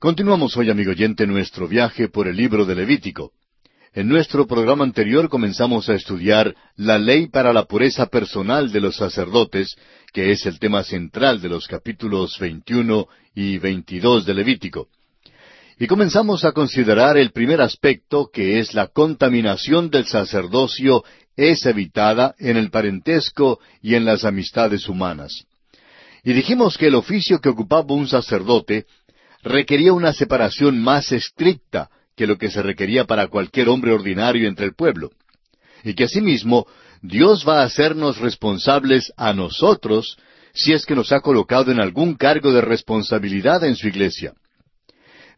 Continuamos hoy, amigo oyente, nuestro viaje por el libro de Levítico. En nuestro programa anterior comenzamos a estudiar la ley para la pureza personal de los sacerdotes, que es el tema central de los capítulos 21 y 22 de Levítico. Y comenzamos a considerar el primer aspecto, que es la contaminación del sacerdocio es evitada en el parentesco y en las amistades humanas. Y dijimos que el oficio que ocupaba un sacerdote requería una separación más estricta que lo que se requería para cualquier hombre ordinario entre el pueblo. Y que asimismo Dios va a hacernos responsables a nosotros si es que nos ha colocado en algún cargo de responsabilidad en su iglesia.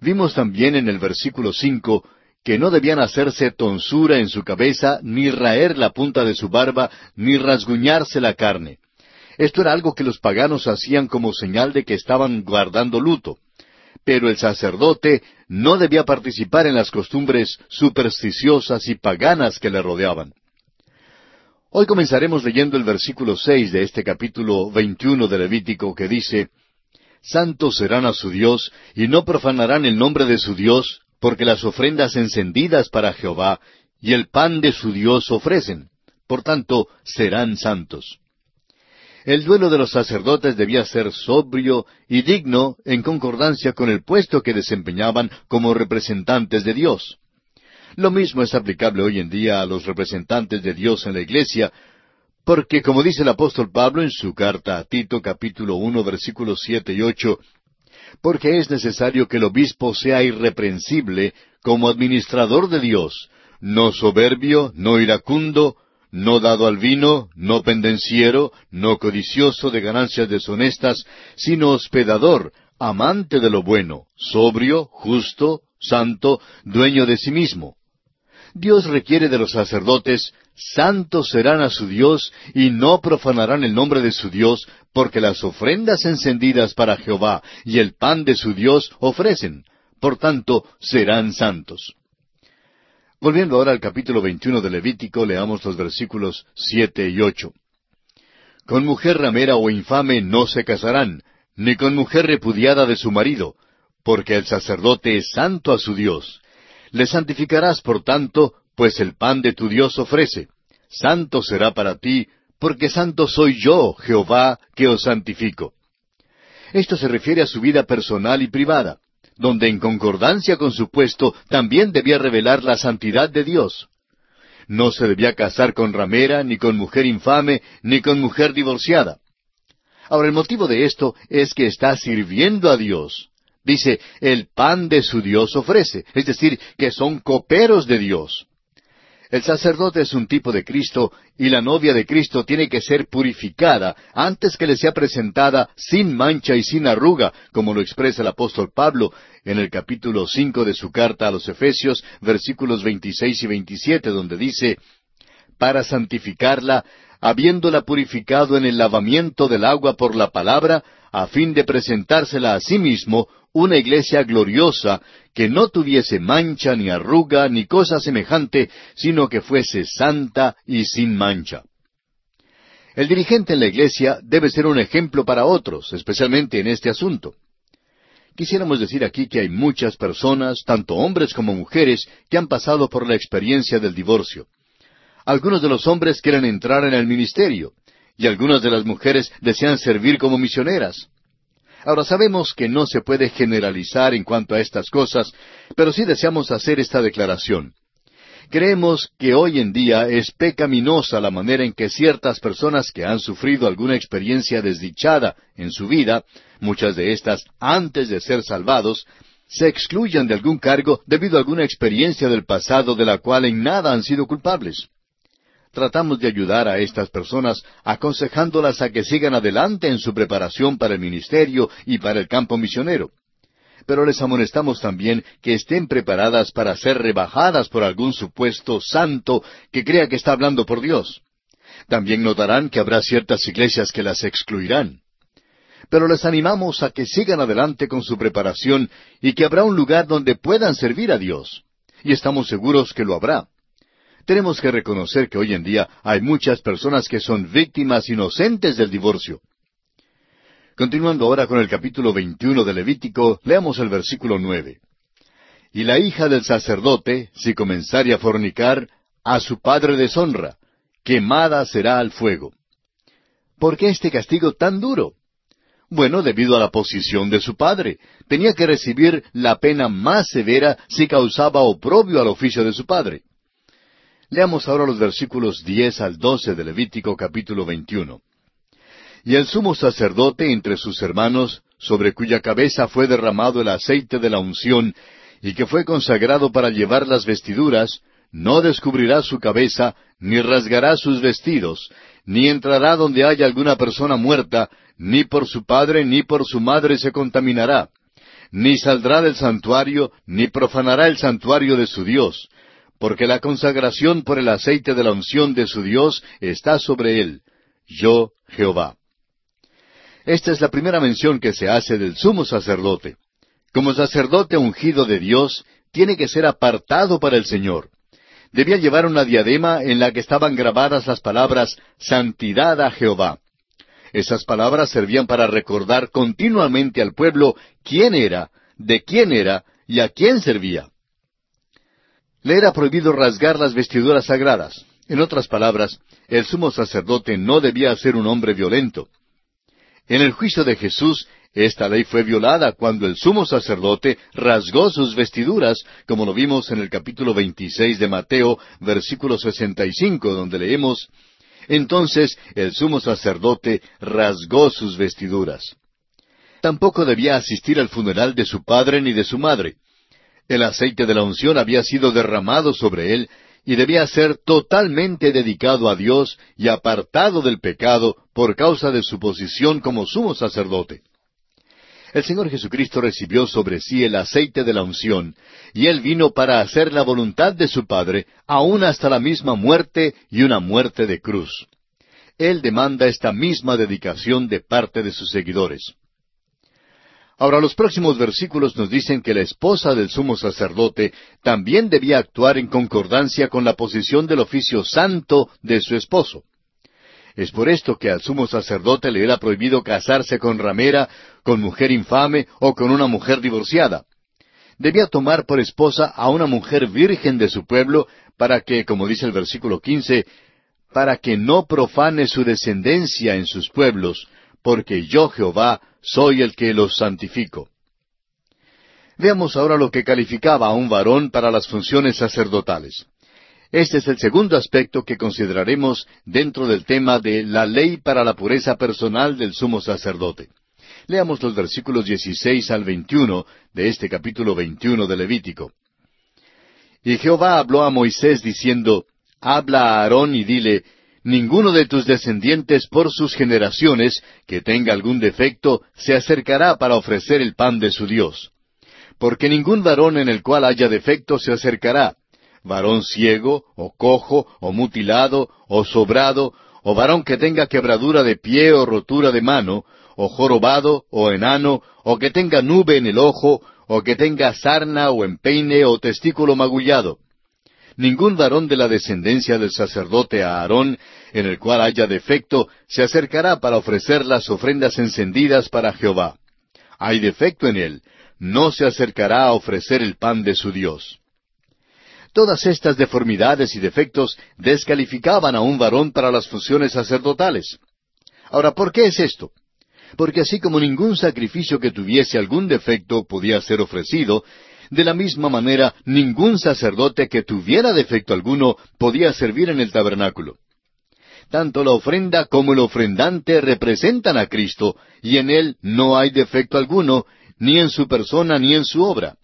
Vimos también en el versículo cinco que no debían hacerse tonsura en su cabeza, ni raer la punta de su barba, ni rasguñarse la carne. Esto era algo que los paganos hacían como señal de que estaban guardando luto pero el sacerdote no debía participar en las costumbres supersticiosas y paganas que le rodeaban. Hoy comenzaremos leyendo el versículo seis de este capítulo veintiuno de Levítico que dice Santos serán a su Dios, y no profanarán el nombre de su Dios, porque las ofrendas encendidas para Jehová y el pan de su Dios ofrecen. Por tanto, serán santos. El duelo de los sacerdotes debía ser sobrio y digno en concordancia con el puesto que desempeñaban como representantes de Dios. Lo mismo es aplicable hoy en día a los representantes de Dios en la Iglesia, porque como dice el apóstol Pablo en su carta a Tito capítulo uno versículos siete y ocho, porque es necesario que el obispo sea irreprensible como administrador de Dios, no soberbio, no iracundo, no dado al vino, no pendenciero, no codicioso de ganancias deshonestas, sino hospedador, amante de lo bueno, sobrio, justo, santo, dueño de sí mismo. Dios requiere de los sacerdotes, santos serán a su Dios y no profanarán el nombre de su Dios, porque las ofrendas encendidas para Jehová y el pan de su Dios ofrecen. Por tanto, serán santos. Volviendo ahora al capítulo 21 de Levítico, leamos los versículos siete y ocho. Con mujer ramera o infame no se casarán, ni con mujer repudiada de su marido, porque el sacerdote es santo a su Dios. Le santificarás, por tanto, pues el pan de tu Dios ofrece. Santo será para ti, porque santo soy yo, Jehová, que os santifico. Esto se refiere a su vida personal y privada donde en concordancia con su puesto también debía revelar la santidad de Dios. No se debía casar con ramera, ni con mujer infame, ni con mujer divorciada. Ahora el motivo de esto es que está sirviendo a Dios. Dice, el pan de su Dios ofrece, es decir, que son coperos de Dios. El sacerdote es un tipo de Cristo y la novia de Cristo tiene que ser purificada antes que le sea presentada sin mancha y sin arruga, como lo expresa el apóstol Pablo en el capítulo cinco de su carta a los Efesios, versículos veintiséis y veintisiete, donde dice para santificarla, habiéndola purificado en el lavamiento del agua por la palabra, a fin de presentársela a sí mismo una iglesia gloriosa, que no tuviese mancha ni arruga ni cosa semejante, sino que fuese santa y sin mancha. El dirigente en la iglesia debe ser un ejemplo para otros, especialmente en este asunto. Quisiéramos decir aquí que hay muchas personas, tanto hombres como mujeres, que han pasado por la experiencia del divorcio. Algunos de los hombres quieren entrar en el ministerio, y algunas de las mujeres desean servir como misioneras. Ahora sabemos que no se puede generalizar en cuanto a estas cosas, pero sí deseamos hacer esta declaración. Creemos que hoy en día es pecaminosa la manera en que ciertas personas que han sufrido alguna experiencia desdichada en su vida, muchas de estas antes de ser salvados, se excluyan de algún cargo debido a alguna experiencia del pasado de la cual en nada han sido culpables tratamos de ayudar a estas personas aconsejándolas a que sigan adelante en su preparación para el ministerio y para el campo misionero. Pero les amonestamos también que estén preparadas para ser rebajadas por algún supuesto santo que crea que está hablando por Dios. También notarán que habrá ciertas iglesias que las excluirán. Pero les animamos a que sigan adelante con su preparación y que habrá un lugar donde puedan servir a Dios. Y estamos seguros que lo habrá. Tenemos que reconocer que hoy en día hay muchas personas que son víctimas inocentes del divorcio. Continuando ahora con el capítulo 21 de Levítico, leamos el versículo 9. Y la hija del sacerdote, si comenzare a fornicar, a su padre deshonra, quemada será al fuego. ¿Por qué este castigo tan duro? Bueno, debido a la posición de su padre. Tenía que recibir la pena más severa si causaba oprobio al oficio de su padre. Leamos ahora los versículos diez al doce de Levítico capítulo 21. Y el sumo sacerdote entre sus hermanos, sobre cuya cabeza fue derramado el aceite de la unción, y que fue consagrado para llevar las vestiduras, no descubrirá su cabeza, ni rasgará sus vestidos, ni entrará donde haya alguna persona muerta, ni por su padre ni por su madre se contaminará, ni saldrá del santuario, ni profanará el santuario de su Dios, porque la consagración por el aceite de la unción de su Dios está sobre él. Yo, Jehová. Esta es la primera mención que se hace del sumo sacerdote. Como sacerdote ungido de Dios, tiene que ser apartado para el Señor. Debía llevar una diadema en la que estaban grabadas las palabras Santidad a Jehová. Esas palabras servían para recordar continuamente al pueblo quién era, de quién era y a quién servía. Le era prohibido rasgar las vestiduras sagradas. En otras palabras, el sumo sacerdote no debía ser un hombre violento. En el juicio de Jesús, esta ley fue violada cuando el sumo sacerdote rasgó sus vestiduras, como lo vimos en el capítulo 26 de Mateo, versículo 65, donde leemos, Entonces el sumo sacerdote rasgó sus vestiduras. Tampoco debía asistir al funeral de su padre ni de su madre. El aceite de la unción había sido derramado sobre él, y debía ser totalmente dedicado a Dios y apartado del pecado por causa de su posición como sumo sacerdote. El Señor Jesucristo recibió sobre sí el aceite de la unción, y Él vino para hacer la voluntad de su Padre, aun hasta la misma muerte y una muerte de cruz. Él demanda esta misma dedicación de parte de sus seguidores. Ahora los próximos versículos nos dicen que la esposa del sumo sacerdote también debía actuar en concordancia con la posición del oficio santo de su esposo. Es por esto que al sumo sacerdote le era prohibido casarse con ramera, con mujer infame o con una mujer divorciada. Debía tomar por esposa a una mujer virgen de su pueblo para que, como dice el versículo quince, para que no profane su descendencia en sus pueblos, porque yo Jehová soy el que los santifico. Veamos ahora lo que calificaba a un varón para las funciones sacerdotales. Este es el segundo aspecto que consideraremos dentro del tema de la ley para la pureza personal del sumo sacerdote. Leamos los versículos 16 al 21 de este capítulo 21 de Levítico. Y Jehová habló a Moisés diciendo, Habla a Aarón y dile, ninguno de tus descendientes por sus generaciones que tenga algún defecto se acercará para ofrecer el pan de su Dios. Porque ningún varón en el cual haya defecto se acercará, varón ciego, o cojo, o mutilado, o sobrado, o varón que tenga quebradura de pie o rotura de mano, o jorobado, o enano, o que tenga nube en el ojo, o que tenga sarna o empeine o testículo magullado ningún varón de la descendencia del sacerdote Aarón, en el cual haya defecto, se acercará para ofrecer las ofrendas encendidas para Jehová. Hay defecto en él, no se acercará a ofrecer el pan de su Dios. Todas estas deformidades y defectos descalificaban a un varón para las funciones sacerdotales. Ahora, ¿por qué es esto? Porque así como ningún sacrificio que tuviese algún defecto podía ser ofrecido, de la misma manera, ningún sacerdote que tuviera defecto alguno podía servir en el tabernáculo. Tanto la ofrenda como el ofrendante representan a Cristo, y en Él no hay defecto alguno, ni en su persona ni en su obra.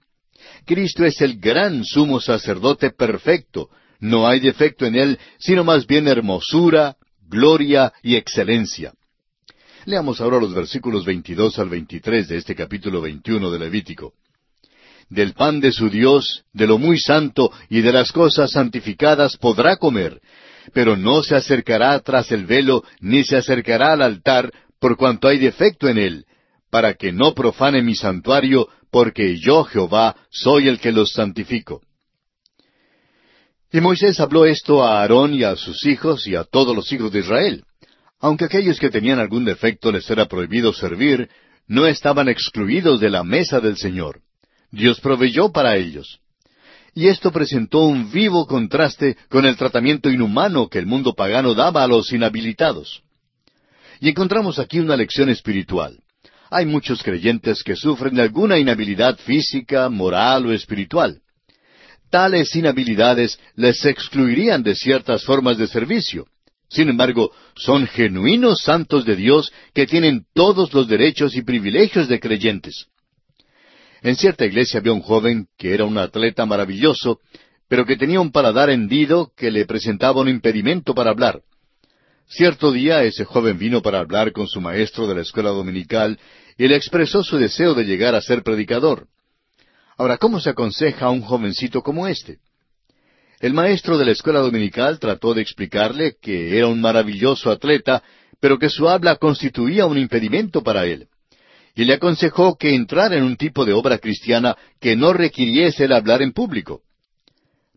Cristo es el gran sumo sacerdote perfecto, no hay defecto en Él, sino más bien hermosura, gloria y excelencia. Leamos ahora los versículos 22 al 23 de este capítulo 21 de Levítico del pan de su Dios, de lo muy santo y de las cosas santificadas podrá comer, pero no se acercará tras el velo, ni se acercará al altar, por cuanto hay defecto en él, para que no profane mi santuario, porque yo Jehová soy el que los santifico. Y Moisés habló esto a Aarón y a sus hijos y a todos los hijos de Israel. Aunque aquellos que tenían algún defecto les era prohibido servir, no estaban excluidos de la mesa del Señor. Dios proveyó para ellos. Y esto presentó un vivo contraste con el tratamiento inhumano que el mundo pagano daba a los inhabilitados. Y encontramos aquí una lección espiritual. Hay muchos creyentes que sufren de alguna inhabilidad física, moral o espiritual. Tales inhabilidades les excluirían de ciertas formas de servicio. Sin embargo, son genuinos santos de Dios que tienen todos los derechos y privilegios de creyentes. En cierta iglesia había un joven que era un atleta maravilloso, pero que tenía un paladar hendido que le presentaba un impedimento para hablar. Cierto día ese joven vino para hablar con su maestro de la escuela dominical y le expresó su deseo de llegar a ser predicador. Ahora, ¿cómo se aconseja a un jovencito como este? El maestro de la escuela dominical trató de explicarle que era un maravilloso atleta, pero que su habla constituía un impedimento para él. Y le aconsejó que entrara en un tipo de obra cristiana que no requiriese el hablar en público.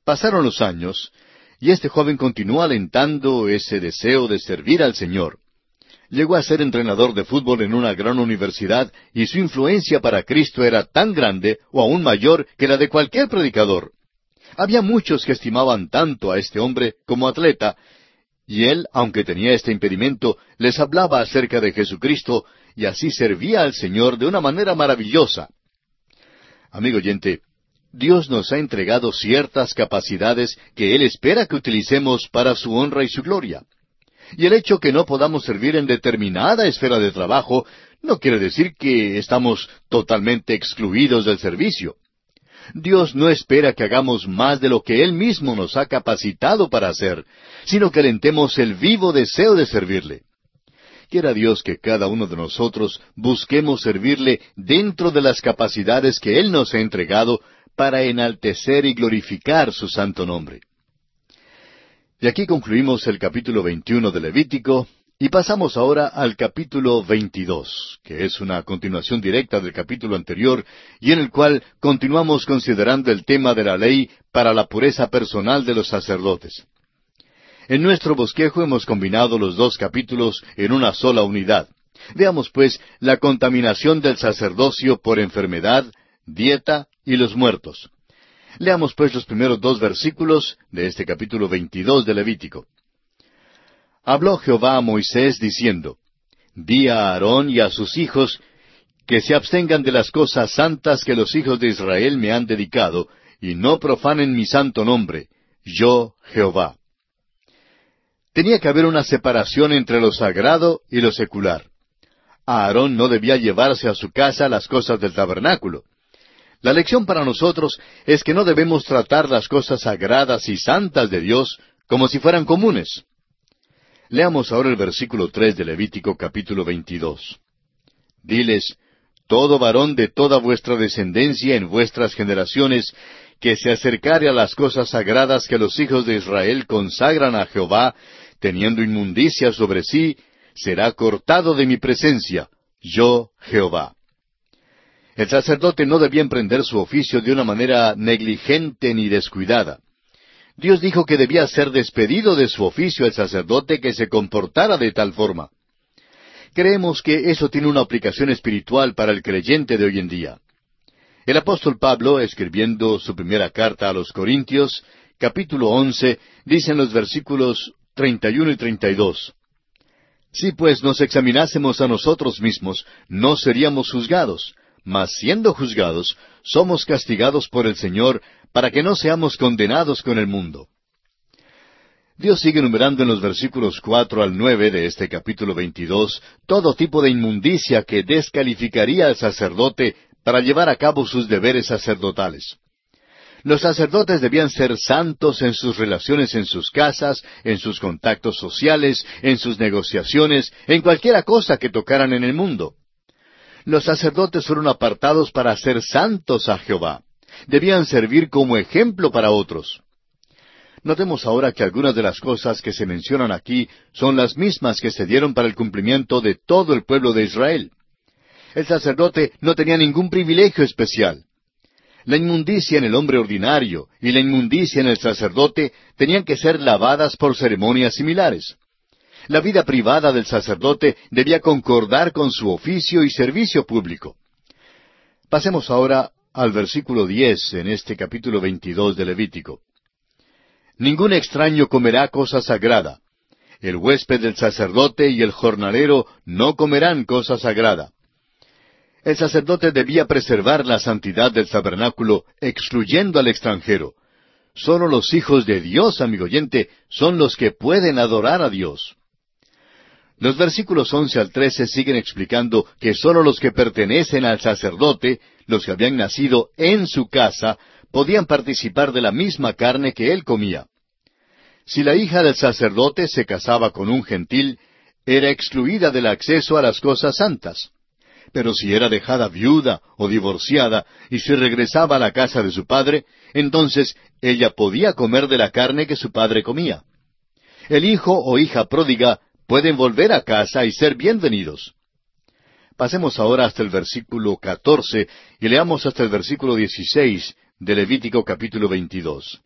Pasaron los años, y este joven continuó alentando ese deseo de servir al Señor. Llegó a ser entrenador de fútbol en una gran universidad y su influencia para Cristo era tan grande o aún mayor que la de cualquier predicador. Había muchos que estimaban tanto a este hombre como atleta, y él, aunque tenía este impedimento, les hablaba acerca de Jesucristo y así servía al Señor de una manera maravillosa. Amigo oyente, Dios nos ha entregado ciertas capacidades que Él espera que utilicemos para su honra y su gloria. Y el hecho que no podamos servir en determinada esfera de trabajo no quiere decir que estamos totalmente excluidos del servicio. Dios no espera que hagamos más de lo que Él mismo nos ha capacitado para hacer, sino que alentemos el vivo deseo de servirle. Quiera Dios que cada uno de nosotros busquemos servirle dentro de las capacidades que Él nos ha entregado para enaltecer y glorificar su santo nombre. Y aquí concluimos el capítulo 21 de Levítico y pasamos ahora al capítulo 22, que es una continuación directa del capítulo anterior y en el cual continuamos considerando el tema de la ley para la pureza personal de los sacerdotes. En nuestro bosquejo hemos combinado los dos capítulos en una sola unidad. Veamos pues la contaminación del sacerdocio por enfermedad, dieta y los muertos. Leamos pues los primeros dos versículos de este capítulo 22 de Levítico. Habló Jehová a Moisés diciendo, Di a Aarón y a sus hijos que se abstengan de las cosas santas que los hijos de Israel me han dedicado, y no profanen mi santo nombre, yo Jehová. Tenía que haber una separación entre lo sagrado y lo secular. Aarón no debía llevarse a su casa las cosas del tabernáculo. La lección para nosotros es que no debemos tratar las cosas sagradas y santas de Dios como si fueran comunes. Leamos ahora el versículo tres de Levítico capítulo 22. Diles, todo varón de toda vuestra descendencia en vuestras generaciones, que se acercare a las cosas sagradas que los hijos de Israel consagran a Jehová, teniendo inmundicia sobre sí, será cortado de mi presencia, yo Jehová. El sacerdote no debía emprender su oficio de una manera negligente ni descuidada. Dios dijo que debía ser despedido de su oficio el sacerdote que se comportara de tal forma. Creemos que eso tiene una aplicación espiritual para el creyente de hoy en día. El apóstol Pablo, escribiendo su primera carta a los Corintios, capítulo once, dice en los versículos treinta y uno y treinta y dos Si pues nos examinásemos a nosotros mismos, no seríamos juzgados, mas siendo juzgados, somos castigados por el Señor para que no seamos condenados con el mundo. Dios sigue enumerando en los versículos cuatro al nueve de este capítulo veintidós todo tipo de inmundicia que descalificaría al sacerdote para llevar a cabo sus deberes sacerdotales. Los sacerdotes debían ser santos en sus relaciones en sus casas, en sus contactos sociales, en sus negociaciones, en cualquiera cosa que tocaran en el mundo los sacerdotes fueron apartados para ser santos a Jehová. Debían servir como ejemplo para otros. Notemos ahora que algunas de las cosas que se mencionan aquí son las mismas que se dieron para el cumplimiento de todo el pueblo de Israel. El sacerdote no tenía ningún privilegio especial. La inmundicia en el hombre ordinario y la inmundicia en el sacerdote tenían que ser lavadas por ceremonias similares. La vida privada del sacerdote debía concordar con su oficio y servicio público. Pasemos ahora al versículo diez en este capítulo veintidós de Levítico. Ningún extraño comerá cosa sagrada. El huésped del sacerdote y el jornalero no comerán cosa sagrada. El sacerdote debía preservar la santidad del tabernáculo, excluyendo al extranjero. Solo los hijos de Dios, amigo oyente, son los que pueden adorar a Dios. Los versículos once al trece siguen explicando que sólo los que pertenecen al sacerdote, los que habían nacido en su casa, podían participar de la misma carne que él comía. Si la hija del sacerdote se casaba con un gentil, era excluida del acceso a las cosas santas. Pero si era dejada viuda o divorciada y se regresaba a la casa de su padre, entonces ella podía comer de la carne que su padre comía. El hijo o hija pródiga pueden volver a casa y ser bienvenidos. Pasemos ahora hasta el versículo catorce y leamos hasta el versículo dieciséis de Levítico capítulo veintidós.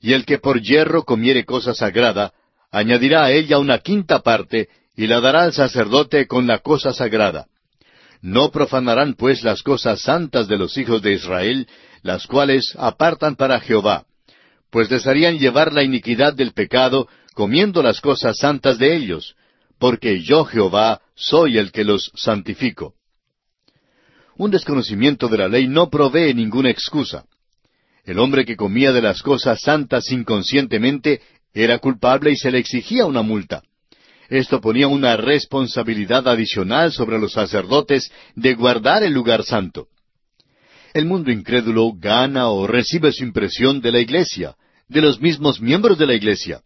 Y el que por hierro comiere cosa sagrada, añadirá a ella una quinta parte, y la dará al sacerdote con la cosa sagrada. No profanarán pues las cosas santas de los hijos de Israel, las cuales apartan para Jehová, pues desearían llevar la iniquidad del pecado, comiendo las cosas santas de ellos, porque yo Jehová soy el que los santifico. Un desconocimiento de la ley no provee ninguna excusa. El hombre que comía de las cosas santas inconscientemente era culpable y se le exigía una multa. Esto ponía una responsabilidad adicional sobre los sacerdotes de guardar el lugar santo. El mundo incrédulo gana o recibe su impresión de la iglesia, de los mismos miembros de la iglesia.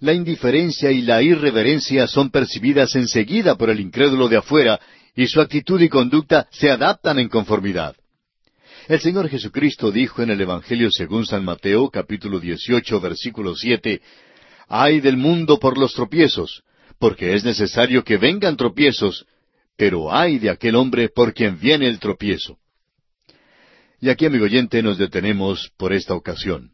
La indiferencia y la irreverencia son percibidas enseguida por el incrédulo de afuera y su actitud y conducta se adaptan en conformidad. El Señor Jesucristo dijo en el Evangelio según San Mateo capítulo 18 versículo 7, Ay del mundo por los tropiezos, porque es necesario que vengan tropiezos, pero ay de aquel hombre por quien viene el tropiezo. Y aquí, amigo oyente, nos detenemos por esta ocasión.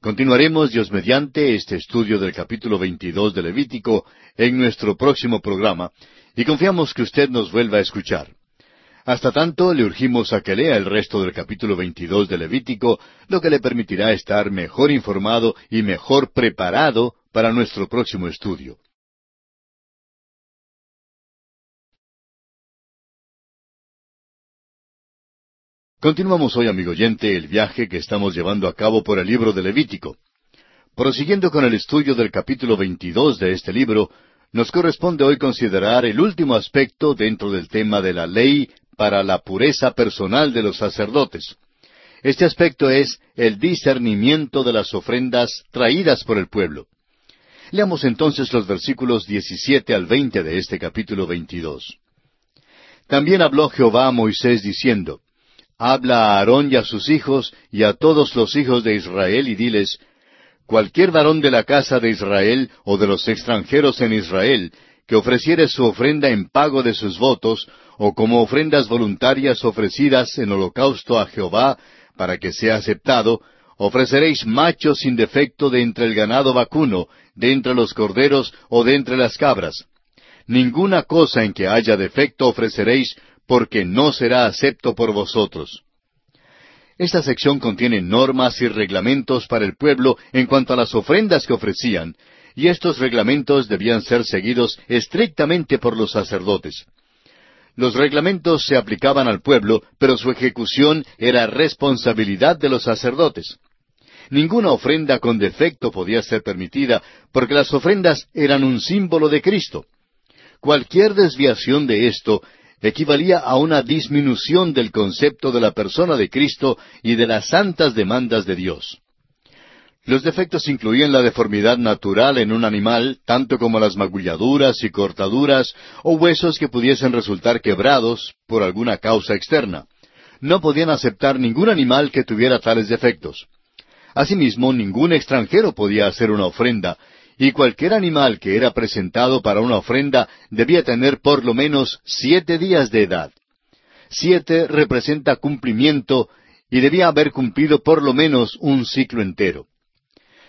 Continuaremos, Dios mediante, este estudio del capítulo 22 de Levítico en nuestro próximo programa, y confiamos que usted nos vuelva a escuchar. Hasta tanto, le urgimos a que lea el resto del capítulo 22 de Levítico, lo que le permitirá estar mejor informado y mejor preparado para nuestro próximo estudio. Continuamos hoy, amigo oyente, el viaje que estamos llevando a cabo por el libro de Levítico. Prosiguiendo con el estudio del capítulo 22 de este libro, nos corresponde hoy considerar el último aspecto dentro del tema de la ley para la pureza personal de los sacerdotes. Este aspecto es el discernimiento de las ofrendas traídas por el pueblo. Leamos entonces los versículos 17 al 20 de este capítulo 22. También habló Jehová a Moisés diciendo, Habla a Aarón y a sus hijos y a todos los hijos de Israel y diles, Cualquier varón de la casa de Israel o de los extranjeros en Israel que ofreciere su ofrenda en pago de sus votos, o como ofrendas voluntarias ofrecidas en holocausto a Jehová, para que sea aceptado, ofreceréis machos sin defecto de entre el ganado vacuno, de entre los corderos o de entre las cabras. Ninguna cosa en que haya defecto ofreceréis, porque no será acepto por vosotros. Esta sección contiene normas y reglamentos para el pueblo en cuanto a las ofrendas que ofrecían, y estos reglamentos debían ser seguidos estrictamente por los sacerdotes. Los reglamentos se aplicaban al pueblo, pero su ejecución era responsabilidad de los sacerdotes. Ninguna ofrenda con defecto podía ser permitida, porque las ofrendas eran un símbolo de Cristo. Cualquier desviación de esto equivalía a una disminución del concepto de la persona de Cristo y de las santas demandas de Dios. Los defectos incluían la deformidad natural en un animal, tanto como las magulladuras y cortaduras o huesos que pudiesen resultar quebrados por alguna causa externa. No podían aceptar ningún animal que tuviera tales defectos. Asimismo, ningún extranjero podía hacer una ofrenda, y cualquier animal que era presentado para una ofrenda debía tener por lo menos siete días de edad. Siete representa cumplimiento y debía haber cumplido por lo menos un ciclo entero.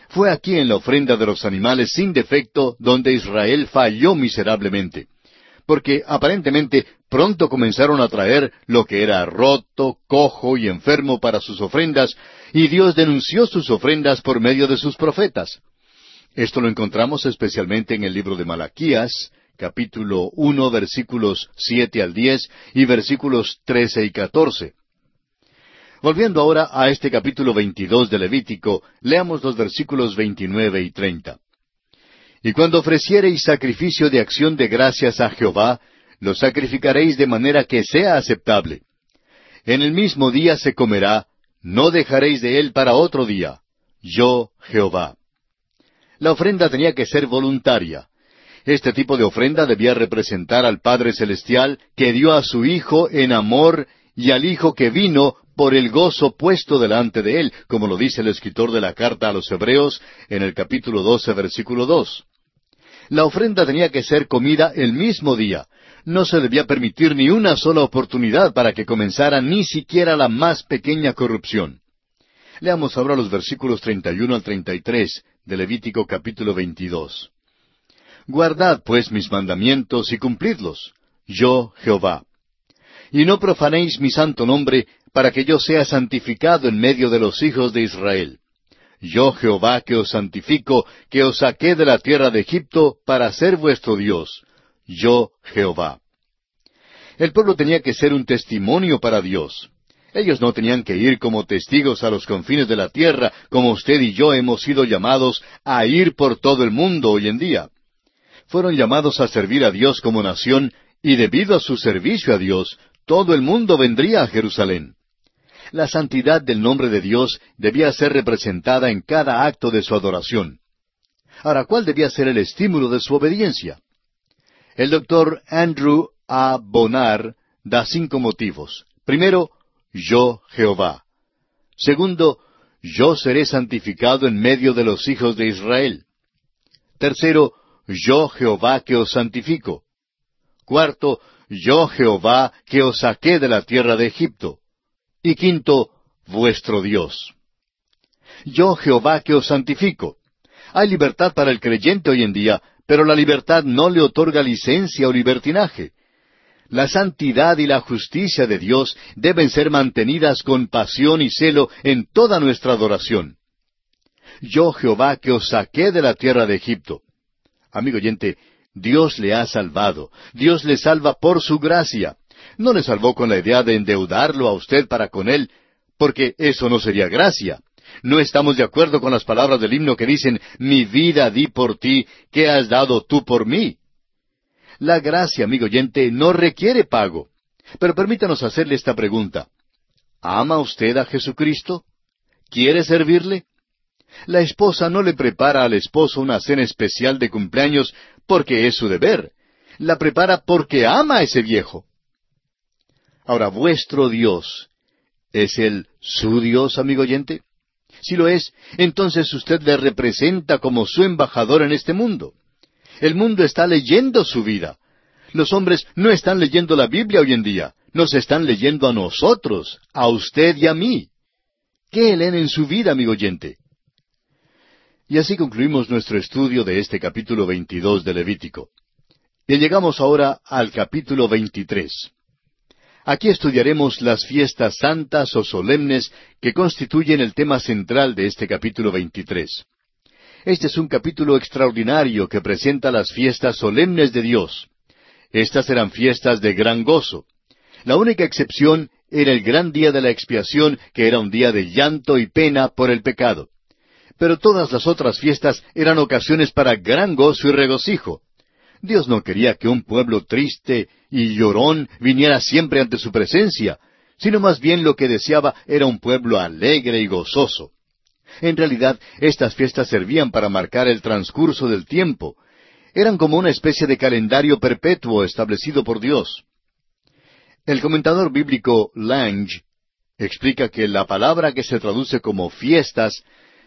Fue aquí en la ofrenda de los animales sin defecto donde Israel falló miserablemente. Porque aparentemente pronto comenzaron a traer lo que era roto, cojo y enfermo para sus ofrendas, y Dios denunció sus ofrendas por medio de sus profetas. Esto lo encontramos especialmente en el libro de Malaquías, capítulo uno, versículos siete al diez y versículos trece y catorce. Volviendo ahora a este capítulo veintidós de Levítico, leamos los versículos veintinueve y treinta. Y cuando ofreciereis sacrificio de acción de gracias a Jehová, lo sacrificaréis de manera que sea aceptable. En el mismo día se comerá, no dejaréis de él para otro día. Yo, Jehová. La ofrenda tenía que ser voluntaria. Este tipo de ofrenda debía representar al Padre Celestial que dio a su Hijo en amor y al Hijo que vino por el gozo puesto delante de él, como lo dice el escritor de la carta a los Hebreos en el capítulo 12, versículo 2. La ofrenda tenía que ser comida el mismo día. No se debía permitir ni una sola oportunidad para que comenzara ni siquiera la más pequeña corrupción. Leamos ahora los versículos 31 al 33 de Levítico capítulo 22. Guardad pues mis mandamientos y cumplidlos, yo Jehová. Y no profanéis mi santo nombre, para que yo sea santificado en medio de los hijos de Israel. Yo Jehová que os santifico, que os saqué de la tierra de Egipto para ser vuestro Dios. Yo Jehová. El pueblo tenía que ser un testimonio para Dios. Ellos no tenían que ir como testigos a los confines de la tierra, como usted y yo hemos sido llamados a ir por todo el mundo hoy en día. Fueron llamados a servir a Dios como nación, y debido a su servicio a Dios, todo el mundo vendría a Jerusalén. La santidad del nombre de Dios debía ser representada en cada acto de su adoración. Ahora, ¿cuál debía ser el estímulo de su obediencia? El doctor Andrew A. Bonar da cinco motivos. Primero, yo Jehová. Segundo, yo seré santificado en medio de los hijos de Israel. Tercero, yo Jehová que os santifico. Cuarto, yo Jehová que os saqué de la tierra de Egipto. Y quinto, vuestro Dios. Yo Jehová que os santifico. Hay libertad para el creyente hoy en día, pero la libertad no le otorga licencia o libertinaje. La santidad y la justicia de Dios deben ser mantenidas con pasión y celo en toda nuestra adoración. Yo Jehová que os saqué de la tierra de Egipto. Amigo oyente, Dios le ha salvado. Dios le salva por su gracia. No le salvó con la idea de endeudarlo a usted para con él, porque eso no sería gracia. No estamos de acuerdo con las palabras del himno que dicen, mi vida di por ti, ¿qué has dado tú por mí? La gracia, amigo oyente, no requiere pago. Pero permítanos hacerle esta pregunta. ¿Ama usted a Jesucristo? ¿Quiere servirle? La esposa no le prepara al esposo una cena especial de cumpleaños porque es su deber. La prepara porque ama a ese viejo. Ahora, vuestro Dios, ¿es Él su Dios, amigo oyente? Si lo es, entonces usted le representa como su embajador en este mundo. El mundo está leyendo su vida. Los hombres no están leyendo la Biblia hoy en día, nos están leyendo a nosotros, a usted y a mí. ¿Qué leen en su vida, amigo oyente? Y así concluimos nuestro estudio de este capítulo 22 de Levítico. Y llegamos ahora al capítulo 23. Aquí estudiaremos las fiestas santas o solemnes que constituyen el tema central de este capítulo 23. Este es un capítulo extraordinario que presenta las fiestas solemnes de Dios. Estas eran fiestas de gran gozo. La única excepción era el gran día de la expiación, que era un día de llanto y pena por el pecado. Pero todas las otras fiestas eran ocasiones para gran gozo y regocijo. Dios no quería que un pueblo triste y llorón viniera siempre ante su presencia, sino más bien lo que deseaba era un pueblo alegre y gozoso. En realidad, estas fiestas servían para marcar el transcurso del tiempo. Eran como una especie de calendario perpetuo establecido por Dios. El comentador bíblico Lange explica que la palabra que se traduce como fiestas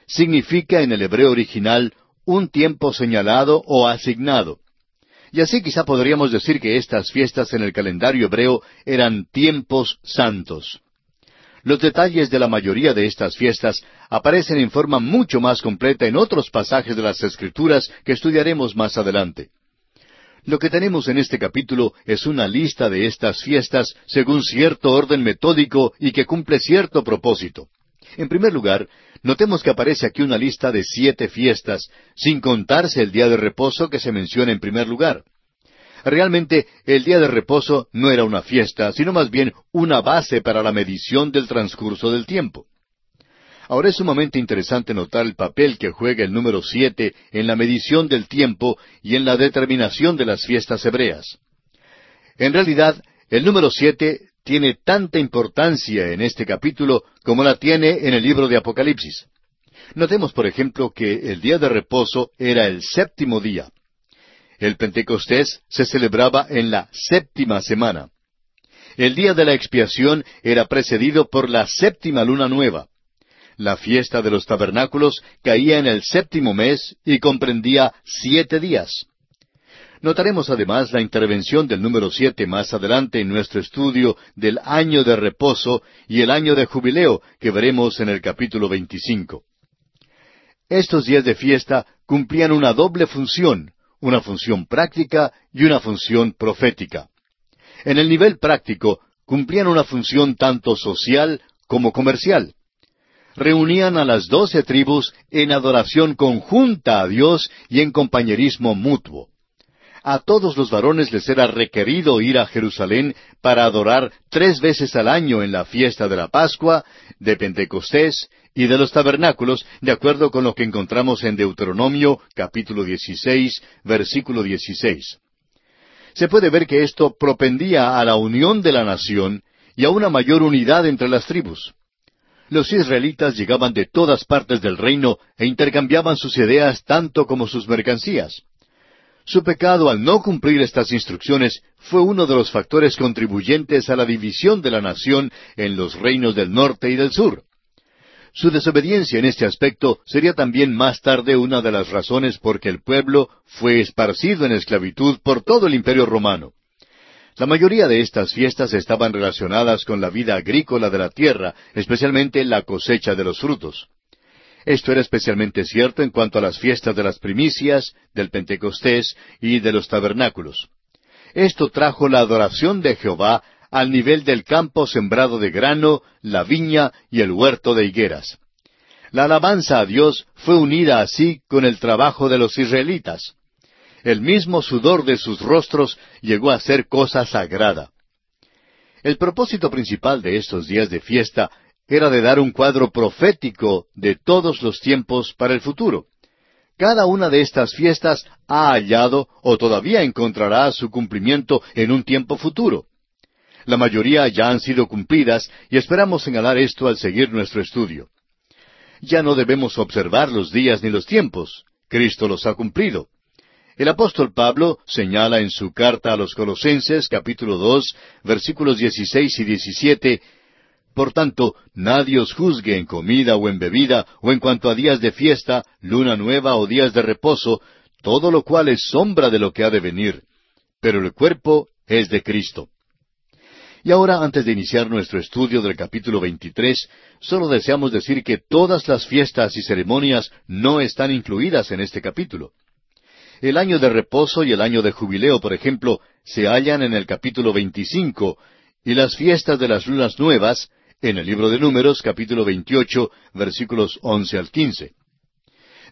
significa en el hebreo original un tiempo señalado o asignado. Y así quizá podríamos decir que estas fiestas en el calendario hebreo eran tiempos santos. Los detalles de la mayoría de estas fiestas aparecen en forma mucho más completa en otros pasajes de las Escrituras que estudiaremos más adelante. Lo que tenemos en este capítulo es una lista de estas fiestas según cierto orden metódico y que cumple cierto propósito. En primer lugar, notemos que aparece aquí una lista de siete fiestas, sin contarse el día de reposo que se menciona en primer lugar. Realmente el día de reposo no era una fiesta, sino más bien una base para la medición del transcurso del tiempo. Ahora es sumamente interesante notar el papel que juega el número siete en la medición del tiempo y en la determinación de las fiestas hebreas. En realidad, el número siete tiene tanta importancia en este capítulo como la tiene en el libro de Apocalipsis. Notemos, por ejemplo, que el día de reposo era el séptimo día. El Pentecostés se celebraba en la séptima semana. El día de la expiación era precedido por la séptima luna nueva. La fiesta de los tabernáculos caía en el séptimo mes y comprendía siete días. Notaremos además la intervención del número siete más adelante en nuestro estudio del año de reposo y el año de jubileo que veremos en el capítulo 25. Estos días de fiesta cumplían una doble función, una función práctica y una función profética. En el nivel práctico cumplían una función tanto social como comercial. Reunían a las doce tribus en adoración conjunta a Dios y en compañerismo mutuo a todos los varones les era requerido ir a Jerusalén para adorar tres veces al año en la fiesta de la Pascua, de Pentecostés y de los tabernáculos, de acuerdo con lo que encontramos en Deuteronomio capítulo 16, versículo 16. Se puede ver que esto propendía a la unión de la nación y a una mayor unidad entre las tribus. Los israelitas llegaban de todas partes del reino e intercambiaban sus ideas tanto como sus mercancías. Su pecado al no cumplir estas instrucciones fue uno de los factores contribuyentes a la división de la nación en los reinos del norte y del sur. Su desobediencia en este aspecto sería también más tarde una de las razones por que el pueblo fue esparcido en esclavitud por todo el imperio romano. La mayoría de estas fiestas estaban relacionadas con la vida agrícola de la tierra, especialmente la cosecha de los frutos. Esto era especialmente cierto en cuanto a las fiestas de las primicias, del Pentecostés y de los tabernáculos. Esto trajo la adoración de Jehová al nivel del campo sembrado de grano, la viña y el huerto de higueras. La alabanza a Dios fue unida así con el trabajo de los israelitas. El mismo sudor de sus rostros llegó a ser cosa sagrada. El propósito principal de estos días de fiesta era de dar un cuadro profético de todos los tiempos para el futuro. Cada una de estas fiestas ha hallado o todavía encontrará su cumplimiento en un tiempo futuro. La mayoría ya han sido cumplidas y esperamos señalar esto al seguir nuestro estudio. Ya no debemos observar los días ni los tiempos. Cristo los ha cumplido. El apóstol Pablo señala en su carta a los Colosenses capítulo dos versículos dieciséis y diecisiete por tanto, nadie os juzgue en comida o en bebida, o en cuanto a días de fiesta, luna nueva o días de reposo, todo lo cual es sombra de lo que ha de venir. Pero el cuerpo es de Cristo. Y ahora, antes de iniciar nuestro estudio del capítulo 23, solo deseamos decir que todas las fiestas y ceremonias no están incluidas en este capítulo. El año de reposo y el año de jubileo, por ejemplo, se hallan en el capítulo 25, y las fiestas de las lunas nuevas en el libro de Números, capítulo 28, versículos 11 al 15.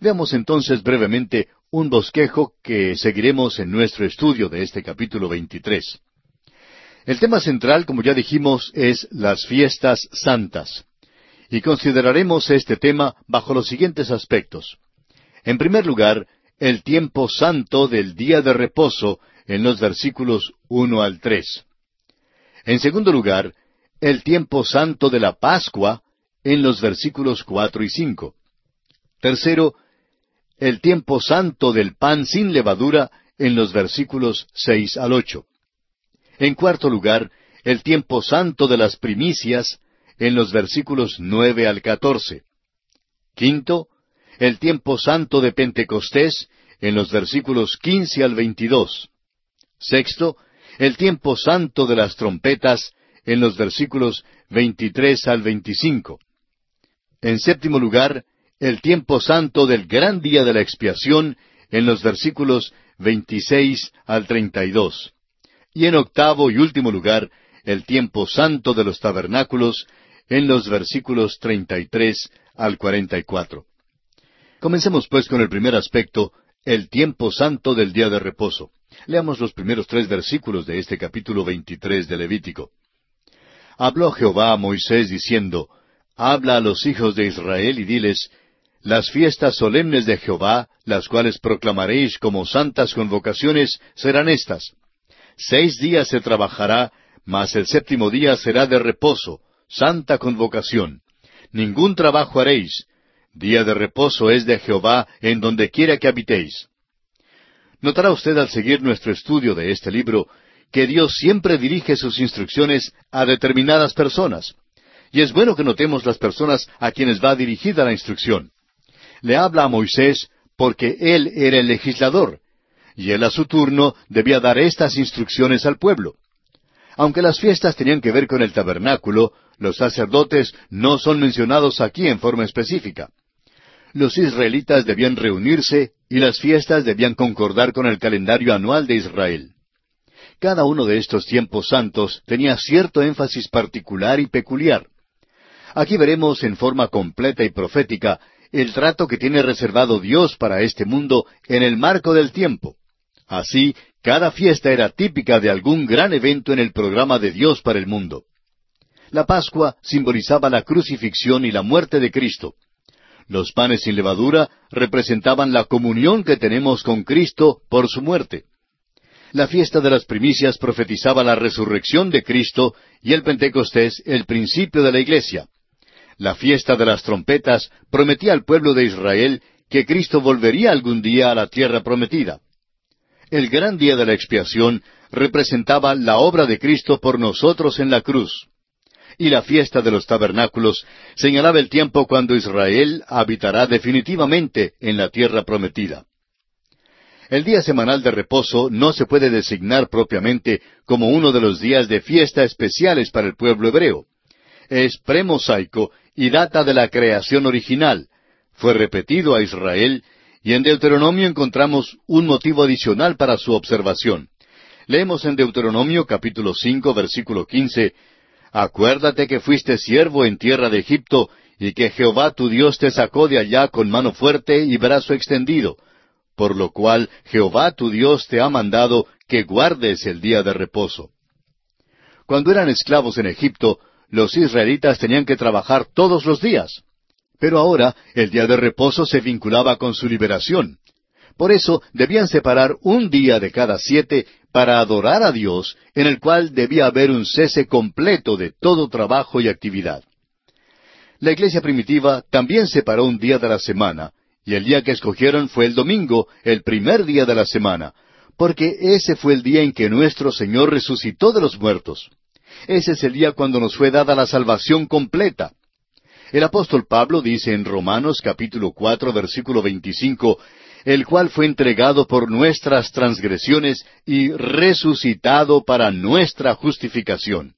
Veamos entonces brevemente un bosquejo que seguiremos en nuestro estudio de este capítulo 23. El tema central, como ya dijimos, es las fiestas santas. Y consideraremos este tema bajo los siguientes aspectos. En primer lugar, el tiempo santo del día de reposo en los versículos 1 al 3. En segundo lugar, el tiempo santo de la Pascua en los versículos cuatro y cinco. Tercero, el tiempo santo del pan sin levadura en los versículos seis al ocho. En cuarto lugar, el tiempo santo de las primicias en los versículos nueve al catorce. Quinto, el tiempo santo de Pentecostés en los versículos quince al veintidós. Sexto, el tiempo santo de las trompetas en los versículos 23 al 25. En séptimo lugar, el tiempo santo del gran día de la expiación en los versículos 26 al 32. Y en octavo y último lugar, el tiempo santo de los tabernáculos en los versículos 33 al 44. Comencemos pues con el primer aspecto, el tiempo santo del día de reposo. Leamos los primeros tres versículos de este capítulo 23 de Levítico. Habló Jehová a Moisés diciendo, Habla a los hijos de Israel y diles, Las fiestas solemnes de Jehová, las cuales proclamaréis como santas convocaciones, serán estas. Seis días se trabajará, mas el séptimo día será de reposo, santa convocación. Ningún trabajo haréis. Día de reposo es de Jehová en donde quiera que habitéis. Notará usted al seguir nuestro estudio de este libro que Dios siempre dirige sus instrucciones a determinadas personas. Y es bueno que notemos las personas a quienes va dirigida la instrucción. Le habla a Moisés porque él era el legislador, y él a su turno debía dar estas instrucciones al pueblo. Aunque las fiestas tenían que ver con el tabernáculo, los sacerdotes no son mencionados aquí en forma específica. Los israelitas debían reunirse y las fiestas debían concordar con el calendario anual de Israel. Cada uno de estos tiempos santos tenía cierto énfasis particular y peculiar. Aquí veremos en forma completa y profética el trato que tiene reservado Dios para este mundo en el marco del tiempo. Así, cada fiesta era típica de algún gran evento en el programa de Dios para el mundo. La Pascua simbolizaba la crucifixión y la muerte de Cristo. Los panes sin levadura representaban la comunión que tenemos con Cristo por su muerte. La fiesta de las primicias profetizaba la resurrección de Cristo y el Pentecostés el principio de la iglesia. La fiesta de las trompetas prometía al pueblo de Israel que Cristo volvería algún día a la tierra prometida. El gran día de la expiación representaba la obra de Cristo por nosotros en la cruz. Y la fiesta de los tabernáculos señalaba el tiempo cuando Israel habitará definitivamente en la tierra prometida. El día semanal de reposo no se puede designar propiamente como uno de los días de fiesta especiales para el pueblo hebreo. Es premosaico y data de la creación original. Fue repetido a Israel y en Deuteronomio encontramos un motivo adicional para su observación. Leemos en Deuteronomio capítulo cinco versículo quince Acuérdate que fuiste siervo en tierra de Egipto, y que Jehová tu Dios te sacó de allá con mano fuerte y brazo extendido, por lo cual Jehová tu Dios te ha mandado que guardes el día de reposo. Cuando eran esclavos en Egipto, los israelitas tenían que trabajar todos los días. Pero ahora el día de reposo se vinculaba con su liberación. Por eso debían separar un día de cada siete para adorar a Dios, en el cual debía haber un cese completo de todo trabajo y actividad. La iglesia primitiva también separó un día de la semana, y el día que escogieron fue el domingo, el primer día de la semana, porque ese fue el día en que nuestro Señor resucitó de los muertos. Ese es el día cuando nos fue dada la salvación completa. El apóstol Pablo dice en Romanos capítulo cuatro versículo veinticinco, el cual fue entregado por nuestras transgresiones y resucitado para nuestra justificación.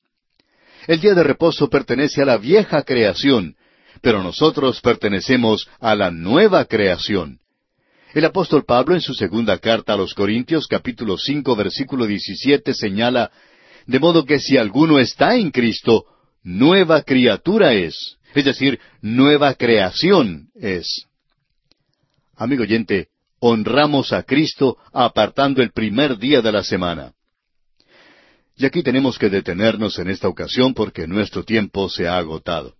El día de reposo pertenece a la vieja creación, pero nosotros pertenecemos a la nueva creación. El apóstol Pablo en su segunda carta a los Corintios capítulo cinco versículo diecisiete señala, de modo que si alguno está en Cristo, nueva criatura es, es decir, nueva creación es. Amigo oyente, honramos a Cristo apartando el primer día de la semana. Y aquí tenemos que detenernos en esta ocasión porque nuestro tiempo se ha agotado.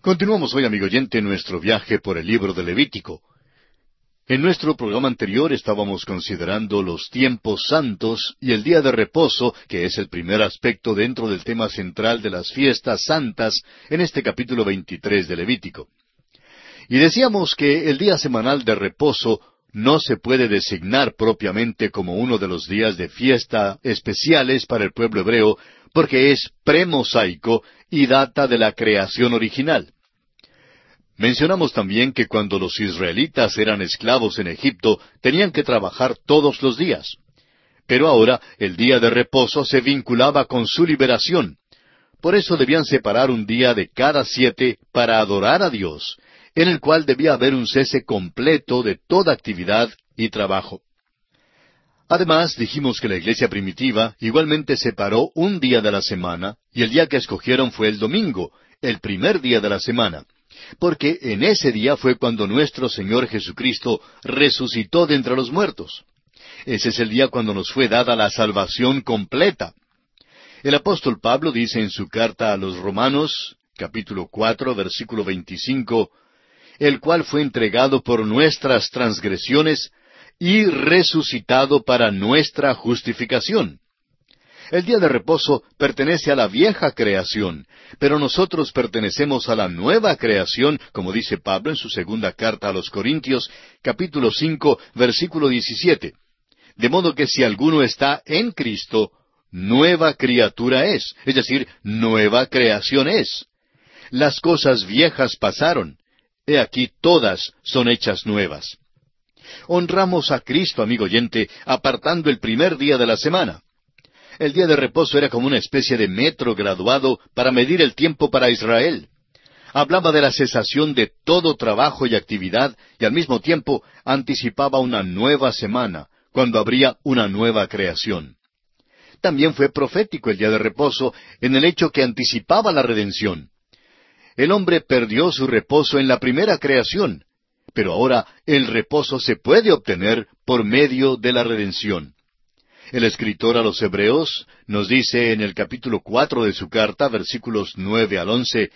Continuamos hoy, amigo oyente, nuestro viaje por el libro de Levítico. En nuestro programa anterior estábamos considerando los tiempos santos y el día de reposo, que es el primer aspecto dentro del tema central de las fiestas santas en este capítulo 23 de Levítico. Y decíamos que el día semanal de reposo no se puede designar propiamente como uno de los días de fiesta especiales para el pueblo hebreo, porque es premosaico y data de la creación original. Mencionamos también que cuando los israelitas eran esclavos en Egipto, tenían que trabajar todos los días. Pero ahora el día de reposo se vinculaba con su liberación. Por eso debían separar un día de cada siete para adorar a Dios, en el cual debía haber un cese completo de toda actividad y trabajo. Además, dijimos que la iglesia primitiva igualmente separó un día de la semana, y el día que escogieron fue el domingo, el primer día de la semana, porque en ese día fue cuando nuestro Señor Jesucristo resucitó de entre los muertos. Ese es el día cuando nos fue dada la salvación completa. El apóstol Pablo dice en su carta a los Romanos, capítulo cuatro, versículo veinticinco, el cual fue entregado por nuestras transgresiones y resucitado para nuestra justificación. El día de reposo pertenece a la vieja creación, pero nosotros pertenecemos a la nueva creación, como dice Pablo en su segunda carta a los Corintios, capítulo cinco, versículo diecisiete. De modo que si alguno está en Cristo, nueva criatura es, es decir, nueva creación es. Las cosas viejas pasaron, he aquí todas son hechas nuevas. Honramos a Cristo, amigo oyente, apartando el primer día de la semana. El día de reposo era como una especie de metro graduado para medir el tiempo para Israel. Hablaba de la cesación de todo trabajo y actividad y al mismo tiempo anticipaba una nueva semana, cuando habría una nueva creación. También fue profético el día de reposo en el hecho que anticipaba la redención. El hombre perdió su reposo en la primera creación, pero ahora el reposo se puede obtener por medio de la redención. El escritor a los Hebreos nos dice en el capítulo cuatro de su carta, versículos nueve al once,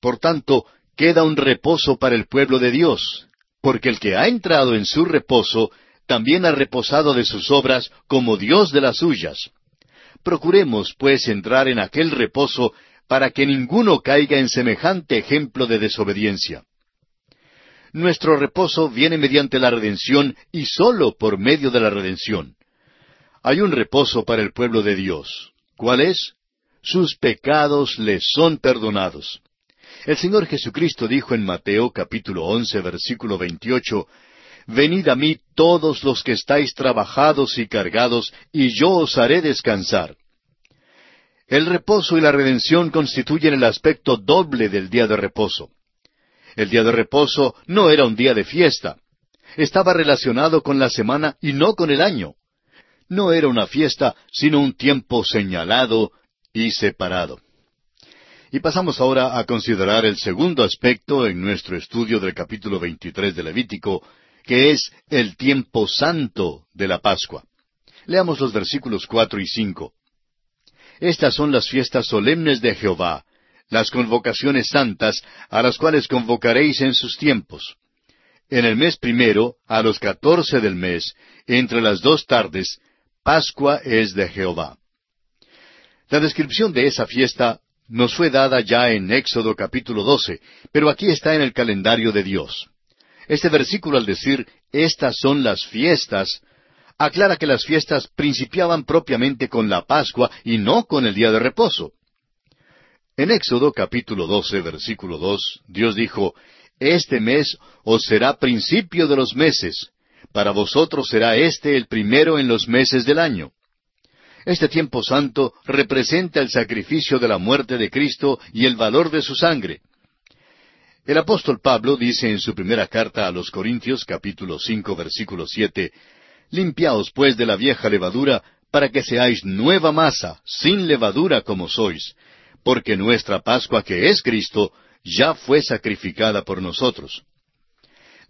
Por tanto, queda un reposo para el pueblo de Dios, porque el que ha entrado en su reposo también ha reposado de sus obras como Dios de las suyas. Procuremos, pues, entrar en aquel reposo para que ninguno caiga en semejante ejemplo de desobediencia. Nuestro reposo viene mediante la redención y sólo por medio de la redención. Hay un reposo para el pueblo de Dios. ¿Cuál es? Sus pecados les son perdonados. El Señor Jesucristo dijo en Mateo capítulo once versículo veintiocho Venid a mí todos los que estáis trabajados y cargados, y yo os haré descansar. El reposo y la redención constituyen el aspecto doble del día de reposo. El día de reposo no era un día de fiesta. Estaba relacionado con la semana y no con el año no era una fiesta, sino un tiempo señalado y separado. Y pasamos ahora a considerar el segundo aspecto en nuestro estudio del capítulo 23 de Levítico, que es el tiempo santo de la Pascua. Leamos los versículos cuatro y cinco. Estas son las fiestas solemnes de Jehová, las convocaciones santas, a las cuales convocaréis en sus tiempos. En el mes primero, a los catorce del mes, entre las dos tardes, Pascua es de Jehová. La descripción de esa fiesta nos fue dada ya en Éxodo capítulo 12, pero aquí está en el calendario de Dios. Este versículo al decir, estas son las fiestas, aclara que las fiestas principiaban propiamente con la Pascua y no con el día de reposo. En Éxodo capítulo 12, versículo 2, Dios dijo, Este mes os será principio de los meses, para vosotros será este el primero en los meses del año. Este tiempo santo representa el sacrificio de la muerte de Cristo y el valor de su sangre. El apóstol Pablo dice en su primera carta a los Corintios capítulo cinco versículo siete Limpiaos pues de la vieja levadura para que seáis nueva masa, sin levadura como sois, porque nuestra Pascua que es Cristo ya fue sacrificada por nosotros.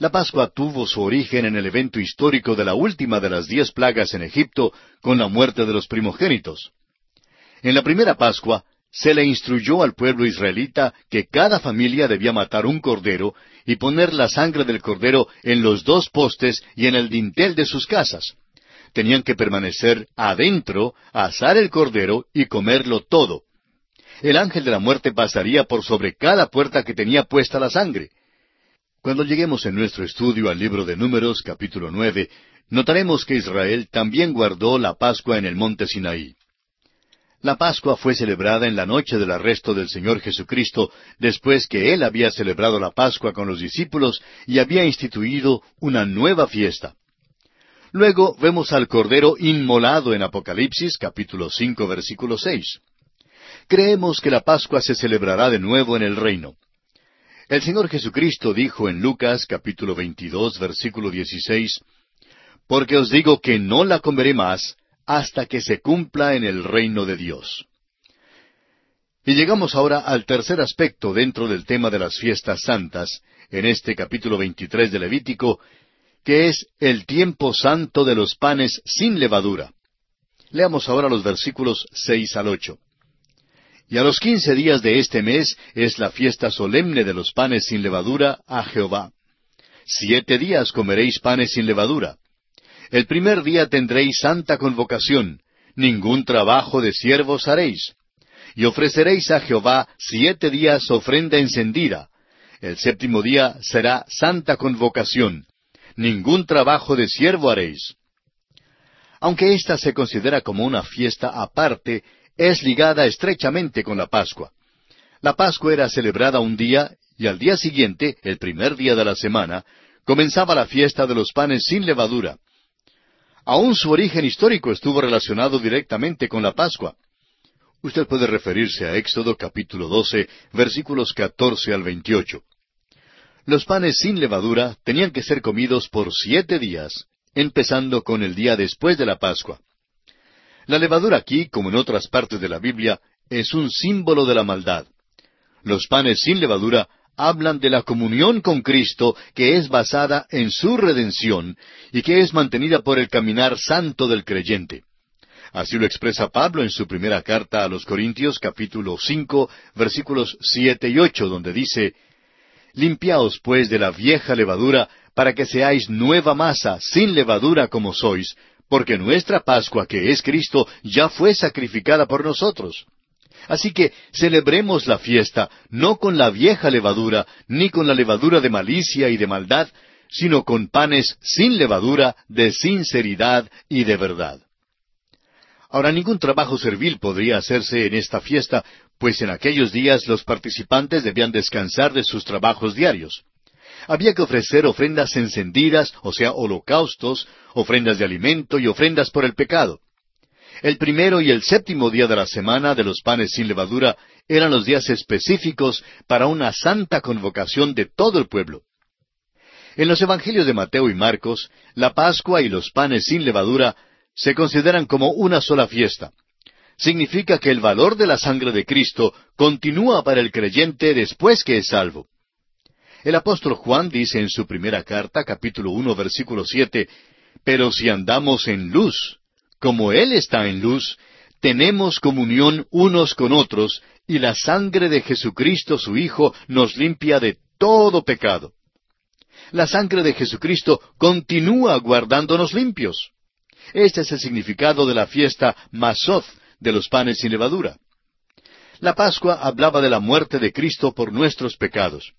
La Pascua tuvo su origen en el evento histórico de la última de las diez plagas en Egipto, con la muerte de los primogénitos. En la primera Pascua se le instruyó al pueblo israelita que cada familia debía matar un cordero y poner la sangre del cordero en los dos postes y en el dintel de sus casas. Tenían que permanecer adentro, asar el cordero y comerlo todo. El ángel de la muerte pasaría por sobre cada puerta que tenía puesta la sangre. Cuando lleguemos en nuestro estudio al libro de Números, capítulo nueve, notaremos que Israel también guardó la Pascua en el monte Sinaí. La Pascua fue celebrada en la noche del arresto del Señor Jesucristo, después que Él había celebrado la Pascua con los discípulos y había instituido una nueva fiesta. Luego vemos al Cordero inmolado en Apocalipsis capítulo cinco versículo seis. Creemos que la Pascua se celebrará de nuevo en el reino. El Señor Jesucristo dijo en Lucas capítulo 22 versículo 16, Porque os digo que no la comeré más hasta que se cumpla en el reino de Dios. Y llegamos ahora al tercer aspecto dentro del tema de las fiestas santas, en este capítulo 23 de Levítico, que es el tiempo santo de los panes sin levadura. Leamos ahora los versículos seis al ocho. Y a los quince días de este mes es la fiesta solemne de los panes sin levadura a Jehová. Siete días comeréis panes sin levadura. El primer día tendréis santa convocación, ningún trabajo de siervos haréis. Y ofreceréis a Jehová siete días ofrenda encendida. El séptimo día será santa convocación, ningún trabajo de siervo haréis. Aunque ésta se considera como una fiesta aparte, es ligada estrechamente con la Pascua. La Pascua era celebrada un día y al día siguiente, el primer día de la semana, comenzaba la fiesta de los panes sin levadura. Aún su origen histórico estuvo relacionado directamente con la Pascua. Usted puede referirse a Éxodo capítulo 12, versículos 14 al 28. Los panes sin levadura tenían que ser comidos por siete días, empezando con el día después de la Pascua. La levadura aquí, como en otras partes de la Biblia, es un símbolo de la maldad. Los panes sin levadura hablan de la comunión con Cristo que es basada en su redención y que es mantenida por el caminar santo del creyente. Así lo expresa Pablo en su primera carta a los Corintios capítulo cinco versículos siete y ocho, donde dice Limpiaos pues de la vieja levadura para que seáis nueva masa, sin levadura como sois, porque nuestra Pascua, que es Cristo, ya fue sacrificada por nosotros. Así que celebremos la fiesta no con la vieja levadura, ni con la levadura de malicia y de maldad, sino con panes sin levadura, de sinceridad y de verdad. Ahora ningún trabajo servil podría hacerse en esta fiesta, pues en aquellos días los participantes debían descansar de sus trabajos diarios había que ofrecer ofrendas encendidas, o sea, holocaustos, ofrendas de alimento y ofrendas por el pecado. El primero y el séptimo día de la semana de los panes sin levadura eran los días específicos para una santa convocación de todo el pueblo. En los Evangelios de Mateo y Marcos, la Pascua y los panes sin levadura se consideran como una sola fiesta. Significa que el valor de la sangre de Cristo continúa para el creyente después que es salvo. El apóstol Juan dice en su primera carta, capítulo uno, versículo siete, Pero si andamos en luz, como Él está en luz, tenemos comunión unos con otros, y la sangre de Jesucristo su Hijo nos limpia de todo pecado. La sangre de Jesucristo continúa guardándonos limpios. Este es el significado de la fiesta Masoth de los panes sin levadura. La Pascua hablaba de la muerte de Cristo por nuestros pecados.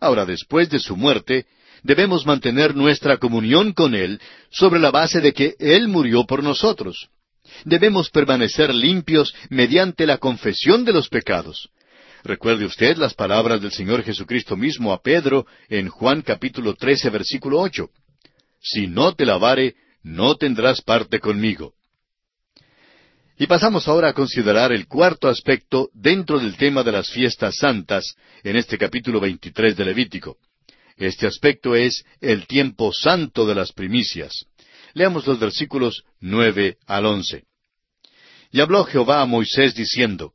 Ahora, después de su muerte, debemos mantener nuestra comunión con Él sobre la base de que Él murió por nosotros. Debemos permanecer limpios mediante la confesión de los pecados. Recuerde usted las palabras del Señor Jesucristo mismo a Pedro en Juan capítulo 13 versículo 8. Si no te lavare, no tendrás parte conmigo. Y pasamos ahora a considerar el cuarto aspecto dentro del tema de las fiestas santas en este capítulo 23 de Levítico. Este aspecto es el tiempo santo de las primicias. Leamos los versículos nueve al once. Y habló Jehová a Moisés diciendo,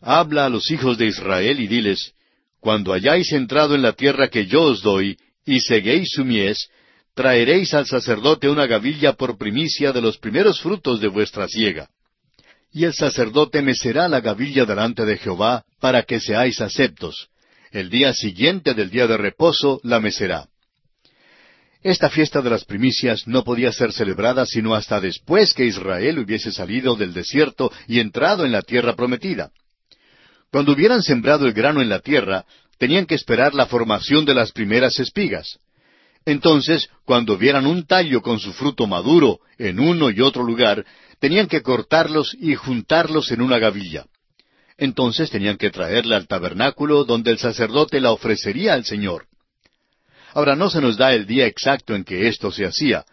Habla a los hijos de Israel y diles, Cuando hayáis entrado en la tierra que yo os doy, y seguéis su mies, traeréis al sacerdote una gavilla por primicia de los primeros frutos de vuestra siega y el sacerdote mecerá la gavilla delante de Jehová para que seáis aceptos. El día siguiente del día de reposo la mecerá. Esta fiesta de las primicias no podía ser celebrada sino hasta después que Israel hubiese salido del desierto y entrado en la tierra prometida. Cuando hubieran sembrado el grano en la tierra, tenían que esperar la formación de las primeras espigas. Entonces, cuando vieran un tallo con su fruto maduro en uno y otro lugar, tenían que cortarlos y juntarlos en una gavilla. Entonces tenían que traerla al tabernáculo donde el sacerdote la ofrecería al Señor. Ahora no se nos da el día exacto en que esto se hacía.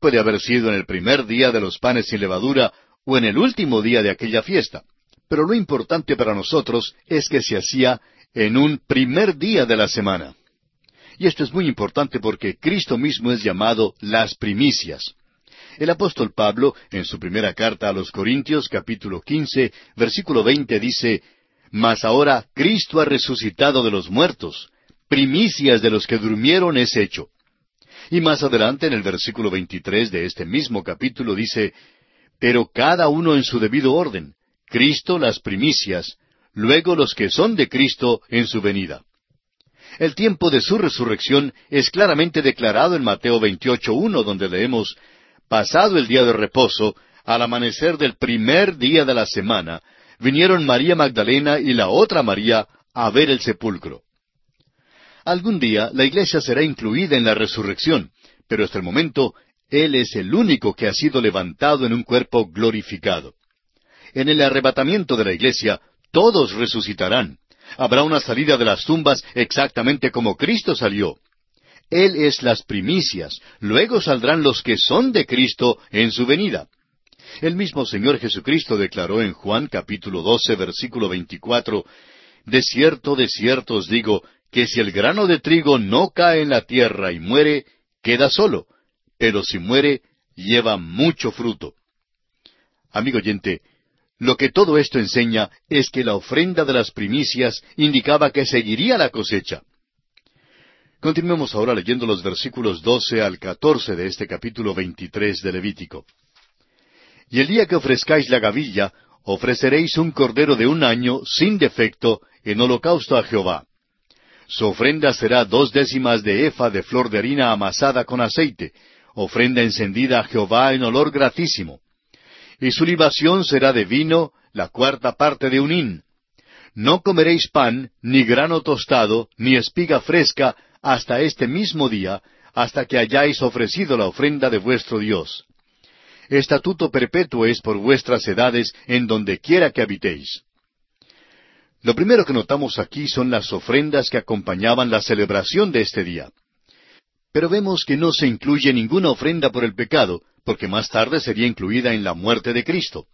Puede haber sido en el primer día de los panes sin levadura o en el último día de aquella fiesta. Pero lo importante para nosotros es que se hacía en un primer día de la semana. Y esto es muy importante porque Cristo mismo es llamado las primicias. El apóstol Pablo, en su primera carta a los Corintios, capítulo quince, versículo veinte, dice, Mas ahora Cristo ha resucitado de los muertos, primicias de los que durmieron es hecho. Y más adelante, en el versículo veintitrés de este mismo capítulo, dice, Pero cada uno en su debido orden, Cristo las primicias, luego los que son de Cristo en su venida. El tiempo de su resurrección es claramente declarado en Mateo 28.1, donde leemos, Pasado el día de reposo, al amanecer del primer día de la semana, vinieron María Magdalena y la otra María a ver el sepulcro. Algún día la iglesia será incluida en la resurrección, pero hasta el momento Él es el único que ha sido levantado en un cuerpo glorificado. En el arrebatamiento de la iglesia, todos resucitarán. Habrá una salida de las tumbas exactamente como Cristo salió. Él es las primicias, luego saldrán los que son de Cristo en su venida. El mismo Señor Jesucristo declaró en Juan capítulo 12 versículo 24, De cierto, de cierto os digo, que si el grano de trigo no cae en la tierra y muere, queda solo, pero si muere, lleva mucho fruto. Amigo oyente, lo que todo esto enseña es que la ofrenda de las primicias indicaba que seguiría la cosecha. Continuemos ahora leyendo los versículos doce al catorce de este capítulo veintitrés de Levítico. Y el día que ofrezcáis la gavilla, ofreceréis un cordero de un año sin defecto en holocausto a Jehová. Su ofrenda será dos décimas de efa de flor de harina amasada con aceite, ofrenda encendida a Jehová en olor gratísimo. Y su libación será de vino, la cuarta parte de un hin. No comeréis pan, ni grano tostado, ni espiga fresca, hasta este mismo día, hasta que hayáis ofrecido la ofrenda de vuestro Dios. Estatuto perpetuo es por vuestras edades en donde quiera que habitéis. Lo primero que notamos aquí son las ofrendas que acompañaban la celebración de este día. Pero vemos que no se incluye ninguna ofrenda por el pecado, porque más tarde sería incluida en la muerte de Cristo.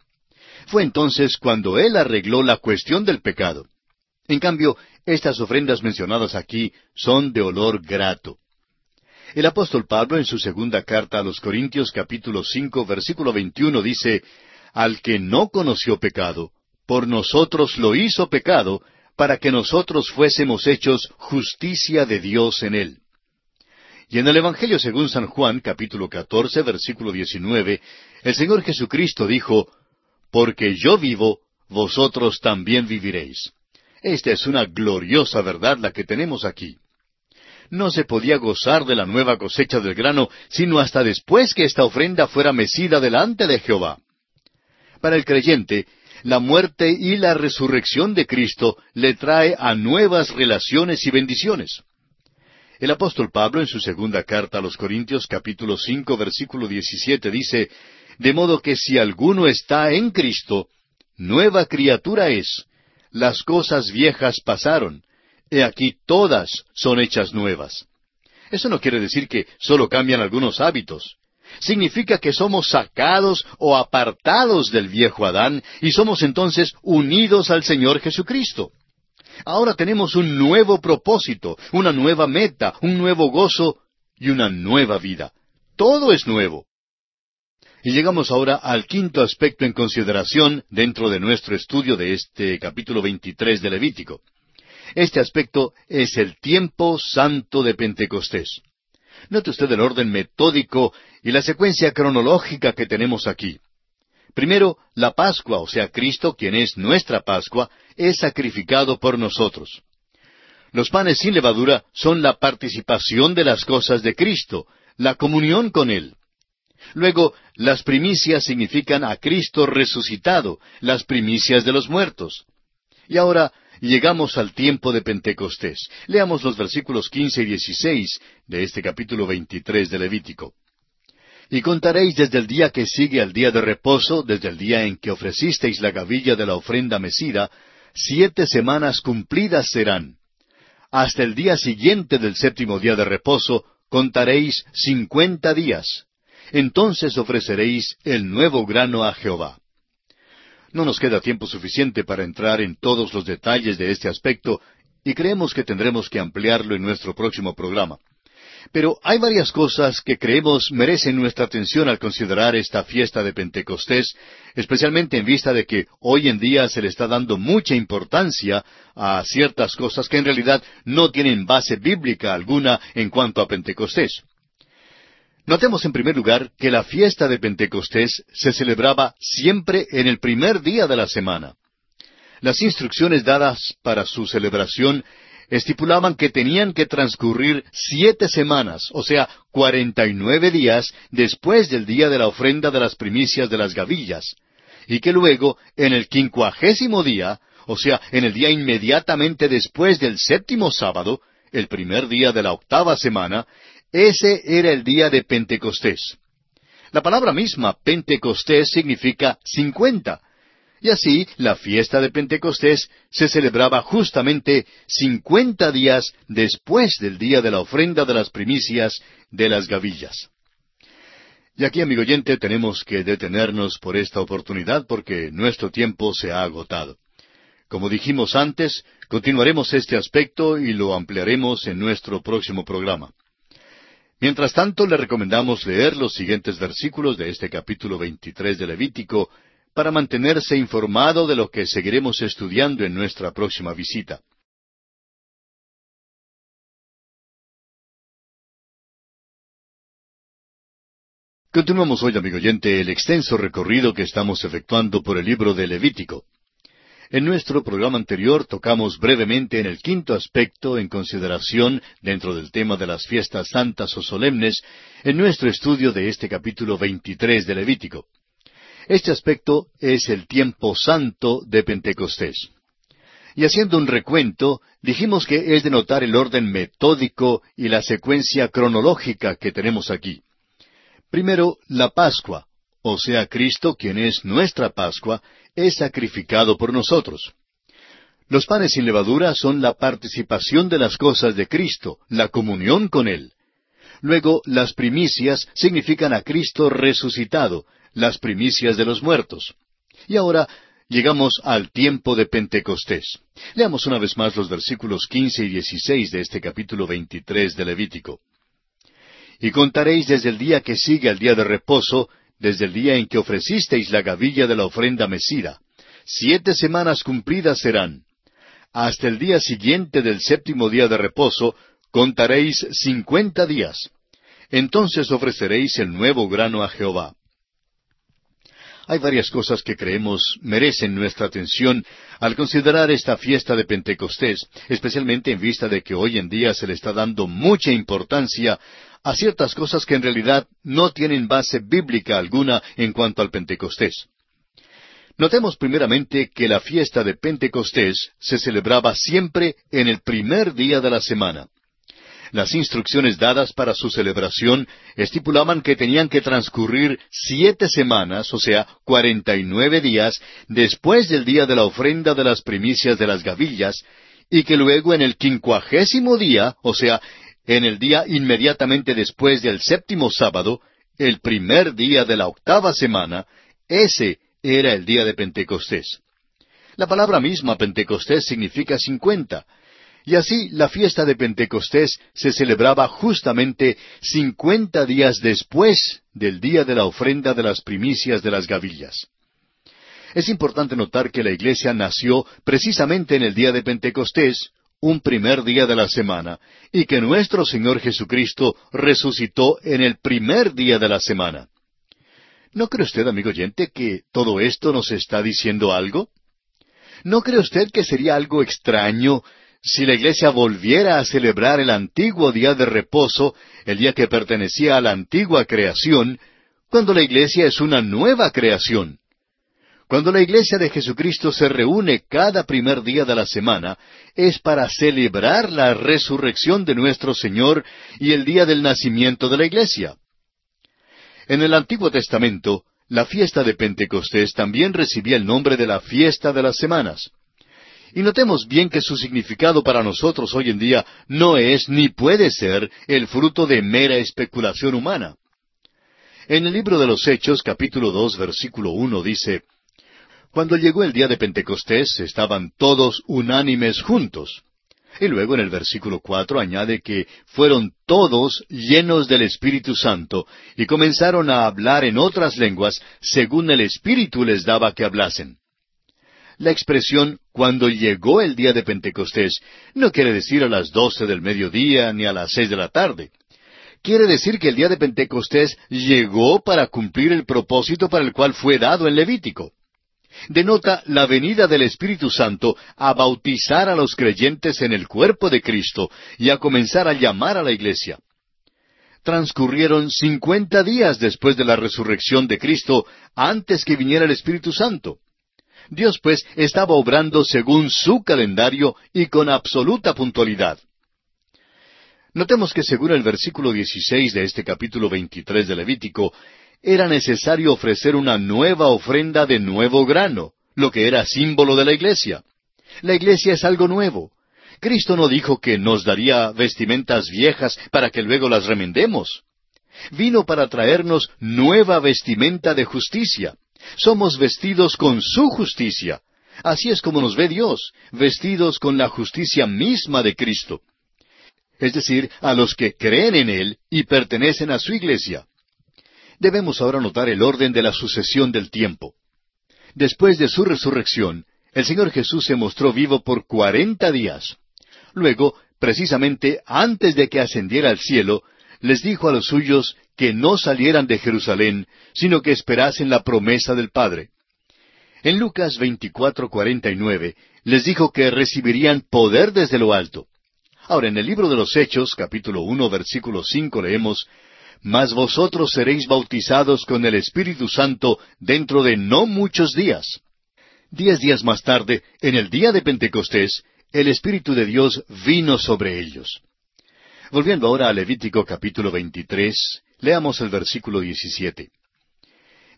Fue entonces cuando Él arregló la cuestión del pecado. En cambio, estas ofrendas mencionadas aquí son de olor grato. El apóstol Pablo en su segunda carta a los Corintios capítulo cinco versículo veintiuno dice, Al que no conoció pecado, por nosotros lo hizo pecado, para que nosotros fuésemos hechos justicia de Dios en él. Y en el Evangelio según San Juan capítulo catorce versículo diecinueve, el Señor Jesucristo dijo, Porque yo vivo, vosotros también viviréis. Esta es una gloriosa verdad la que tenemos aquí. No se podía gozar de la nueva cosecha del grano sino hasta después que esta ofrenda fuera mecida delante de Jehová. Para el creyente, la muerte y la resurrección de Cristo le trae a nuevas relaciones y bendiciones. El apóstol Pablo en su segunda carta a los Corintios capítulo cinco versículo diecisiete dice, De modo que si alguno está en Cristo, nueva criatura es, las cosas viejas pasaron, he aquí todas son hechas nuevas. Eso no quiere decir que solo cambian algunos hábitos. Significa que somos sacados o apartados del viejo Adán y somos entonces unidos al Señor Jesucristo. Ahora tenemos un nuevo propósito, una nueva meta, un nuevo gozo y una nueva vida. Todo es nuevo. Y llegamos ahora al quinto aspecto en consideración dentro de nuestro estudio de este capítulo 23 de Levítico. Este aspecto es el tiempo santo de Pentecostés. Note usted el orden metódico y la secuencia cronológica que tenemos aquí. Primero, la Pascua, o sea, Cristo, quien es nuestra Pascua, es sacrificado por nosotros. Los panes sin levadura son la participación de las cosas de Cristo, la comunión con Él. Luego, las primicias significan a Cristo resucitado, las primicias de los muertos. Y ahora llegamos al tiempo de Pentecostés. Leamos los versículos quince y dieciséis de este capítulo veintitrés de Levítico. Y contaréis desde el día que sigue al día de reposo, desde el día en que ofrecisteis la gavilla de la ofrenda mecida, siete semanas cumplidas serán. Hasta el día siguiente del séptimo día de reposo, contaréis cincuenta días. Entonces ofreceréis el nuevo grano a Jehová. No nos queda tiempo suficiente para entrar en todos los detalles de este aspecto, y creemos que tendremos que ampliarlo en nuestro próximo programa. Pero hay varias cosas que creemos merecen nuestra atención al considerar esta fiesta de Pentecostés, especialmente en vista de que hoy en día se le está dando mucha importancia a ciertas cosas que en realidad no tienen base bíblica alguna en cuanto a Pentecostés. Notemos en primer lugar que la fiesta de Pentecostés se celebraba siempre en el primer día de la semana. Las instrucciones dadas para su celebración estipulaban que tenían que transcurrir siete semanas, o sea, cuarenta y nueve días después del día de la ofrenda de las primicias de las gavillas, y que luego, en el quincuagésimo día, o sea, en el día inmediatamente después del séptimo sábado, el primer día de la octava semana, ese era el día de Pentecostés. La palabra misma, Pentecostés, significa cincuenta, y así la fiesta de Pentecostés se celebraba justamente cincuenta días después del día de la ofrenda de las primicias de las gavillas. Y aquí, amigo oyente, tenemos que detenernos por esta oportunidad porque nuestro tiempo se ha agotado. Como dijimos antes, continuaremos este aspecto y lo ampliaremos en nuestro próximo programa. Mientras tanto, le recomendamos leer los siguientes versículos de este capítulo 23 de Levítico para mantenerse informado de lo que seguiremos estudiando en nuestra próxima visita. Continuamos hoy, amigo oyente, el extenso recorrido que estamos efectuando por el libro de Levítico. En nuestro programa anterior tocamos brevemente en el quinto aspecto en consideración dentro del tema de las fiestas santas o solemnes en nuestro estudio de este capítulo 23 de Levítico. Este aspecto es el tiempo santo de Pentecostés. Y haciendo un recuento, dijimos que es de notar el orden metódico y la secuencia cronológica que tenemos aquí. Primero, la Pascua, o sea, Cristo, quien es nuestra Pascua, es sacrificado por nosotros. Los panes sin levadura son la participación de las cosas de Cristo, la comunión con Él. Luego, las primicias significan a Cristo resucitado, las primicias de los muertos. Y ahora llegamos al tiempo de Pentecostés. Leamos una vez más los versículos quince y dieciséis de este capítulo veintitrés de Levítico. Y contaréis desde el día que sigue al día de reposo, desde el día en que ofrecisteis la gavilla de la ofrenda mecida. Siete semanas cumplidas serán. Hasta el día siguiente del séptimo día de reposo, contaréis cincuenta días. Entonces ofreceréis el nuevo grano a Jehová. Hay varias cosas que creemos merecen nuestra atención al considerar esta fiesta de Pentecostés, especialmente en vista de que hoy en día se le está dando mucha importancia a ciertas cosas que en realidad no tienen base bíblica alguna en cuanto al Pentecostés. Notemos primeramente que la fiesta de Pentecostés se celebraba siempre en el primer día de la semana. Las instrucciones dadas para su celebración estipulaban que tenían que transcurrir siete semanas, o sea, cuarenta y nueve días, después del día de la ofrenda de las primicias de las gavillas, y que luego en el quincuagésimo día, o sea, en el día inmediatamente después del séptimo sábado, el primer día de la octava semana, ese era el día de Pentecostés. La palabra misma Pentecostés significa cincuenta, y así la fiesta de Pentecostés se celebraba justamente cincuenta días después del día de la ofrenda de las primicias de las gavillas. Es importante notar que la iglesia nació precisamente en el día de Pentecostés, un primer día de la semana, y que nuestro Señor Jesucristo resucitó en el primer día de la semana. ¿No cree usted, amigo oyente, que todo esto nos está diciendo algo? ¿No cree usted que sería algo extraño si la iglesia volviera a celebrar el antiguo día de reposo, el día que pertenecía a la antigua creación, cuando la iglesia es una nueva creación? Cuando la iglesia de Jesucristo se reúne cada primer día de la semana, es para celebrar la resurrección de nuestro Señor y el día del nacimiento de la iglesia. En el Antiguo Testamento, la fiesta de Pentecostés también recibía el nombre de la fiesta de las semanas. Y notemos bien que su significado para nosotros hoy en día no es ni puede ser el fruto de mera especulación humana. En el libro de los Hechos, capítulo dos, versículo uno, dice Cuando llegó el día de Pentecostés, estaban todos unánimes juntos. Y luego en el versículo cuatro añade que fueron todos llenos del Espíritu Santo y comenzaron a hablar en otras lenguas según el Espíritu les daba que hablasen. La expresión cuando llegó el día de Pentecostés no quiere decir a las doce del mediodía ni a las seis de la tarde. Quiere decir que el día de Pentecostés llegó para cumplir el propósito para el cual fue dado en Levítico. Denota la venida del Espíritu Santo a bautizar a los creyentes en el cuerpo de Cristo y a comenzar a llamar a la iglesia. Transcurrieron cincuenta días después de la resurrección de Cristo antes que viniera el Espíritu Santo. Dios pues estaba obrando según su calendario y con absoluta puntualidad. Notemos que según el versículo 16 de este capítulo 23 de Levítico, era necesario ofrecer una nueva ofrenda de nuevo grano, lo que era símbolo de la iglesia. La iglesia es algo nuevo. Cristo no dijo que nos daría vestimentas viejas para que luego las remendemos. Vino para traernos nueva vestimenta de justicia. Somos vestidos con su justicia. Así es como nos ve Dios, vestidos con la justicia misma de Cristo. Es decir, a los que creen en Él y pertenecen a su iglesia. Debemos ahora notar el orden de la sucesión del tiempo. Después de su resurrección, el Señor Jesús se mostró vivo por cuarenta días. Luego, precisamente antes de que ascendiera al cielo, les dijo a los suyos que no salieran de Jerusalén, sino que esperasen la promesa del Padre. En Lucas 24:49 les dijo que recibirían poder desde lo alto. Ahora, en el libro de los Hechos, capítulo uno, versículo cinco, leemos Mas vosotros seréis bautizados con el Espíritu Santo dentro de no muchos días. Diez días más tarde, en el día de Pentecostés, el Espíritu de Dios vino sobre ellos. Volviendo ahora a Levítico capítulo 23, Leamos el versículo 17.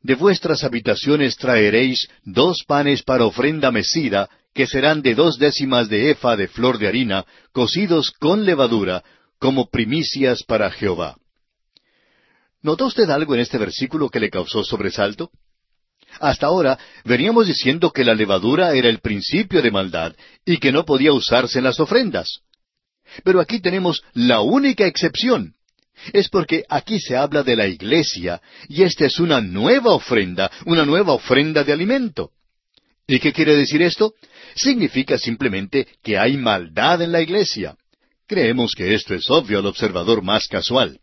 De vuestras habitaciones traeréis dos panes para ofrenda mecida, que serán de dos décimas de efa de flor de harina, cocidos con levadura, como primicias para Jehová. ¿Notó usted algo en este versículo que le causó sobresalto? Hasta ahora veníamos diciendo que la levadura era el principio de maldad y que no podía usarse en las ofrendas. Pero aquí tenemos la única excepción es porque aquí se habla de la iglesia y esta es una nueva ofrenda, una nueva ofrenda de alimento. ¿Y qué quiere decir esto? Significa simplemente que hay maldad en la iglesia. Creemos que esto es obvio al observador más casual.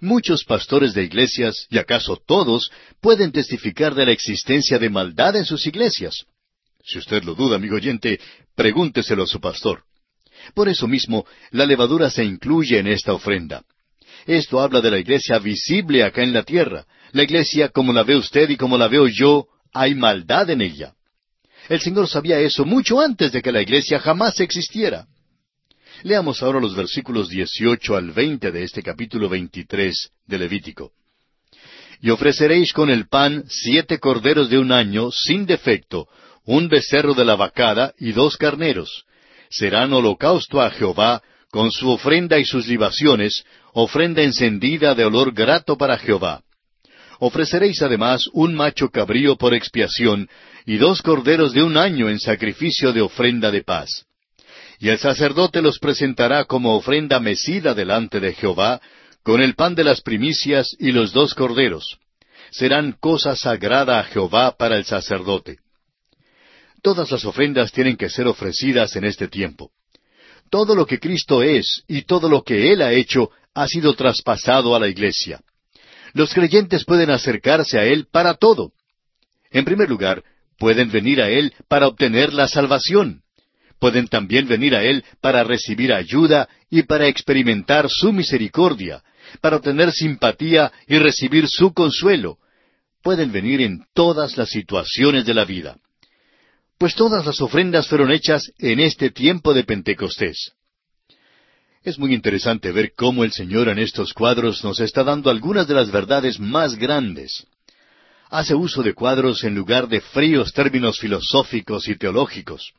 Muchos pastores de iglesias, y acaso todos, pueden testificar de la existencia de maldad en sus iglesias. Si usted lo duda, amigo oyente, pregúnteselo a su pastor. Por eso mismo, la levadura se incluye en esta ofrenda. Esto habla de la iglesia visible acá en la tierra. La iglesia como la ve usted y como la veo yo, hay maldad en ella. El Señor sabía eso mucho antes de que la iglesia jamás existiera. Leamos ahora los versículos 18 al 20 de este capítulo 23 de Levítico. Y ofreceréis con el pan siete corderos de un año sin defecto, un becerro de la vacada y dos carneros. Serán holocausto a Jehová, con su ofrenda y sus libaciones, ofrenda encendida de olor grato para Jehová. Ofreceréis además un macho cabrío por expiación, y dos corderos de un año en sacrificio de ofrenda de paz. Y el sacerdote los presentará como ofrenda mecida delante de Jehová, con el pan de las primicias y los dos corderos. Serán cosa sagrada a Jehová para el sacerdote. Todas las ofrendas tienen que ser ofrecidas en este tiempo. Todo lo que Cristo es y todo lo que Él ha hecho ha sido traspasado a la iglesia. Los creyentes pueden acercarse a Él para todo. En primer lugar, pueden venir a Él para obtener la salvación. Pueden también venir a Él para recibir ayuda y para experimentar su misericordia, para obtener simpatía y recibir su consuelo. Pueden venir en todas las situaciones de la vida pues todas las ofrendas fueron hechas en este tiempo de Pentecostés. Es muy interesante ver cómo el Señor en estos cuadros nos está dando algunas de las verdades más grandes. Hace uso de cuadros en lugar de fríos términos filosóficos y teológicos.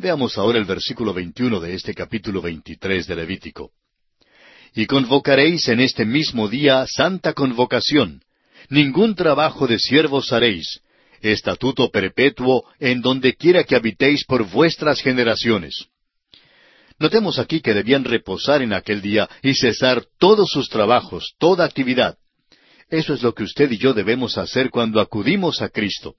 Veamos ahora el versículo 21 de este capítulo 23 de Levítico. Y convocaréis en este mismo día santa convocación. Ningún trabajo de siervos haréis. Estatuto perpetuo en donde quiera que habitéis por vuestras generaciones. Notemos aquí que debían reposar en aquel día y cesar todos sus trabajos, toda actividad. Eso es lo que usted y yo debemos hacer cuando acudimos a Cristo.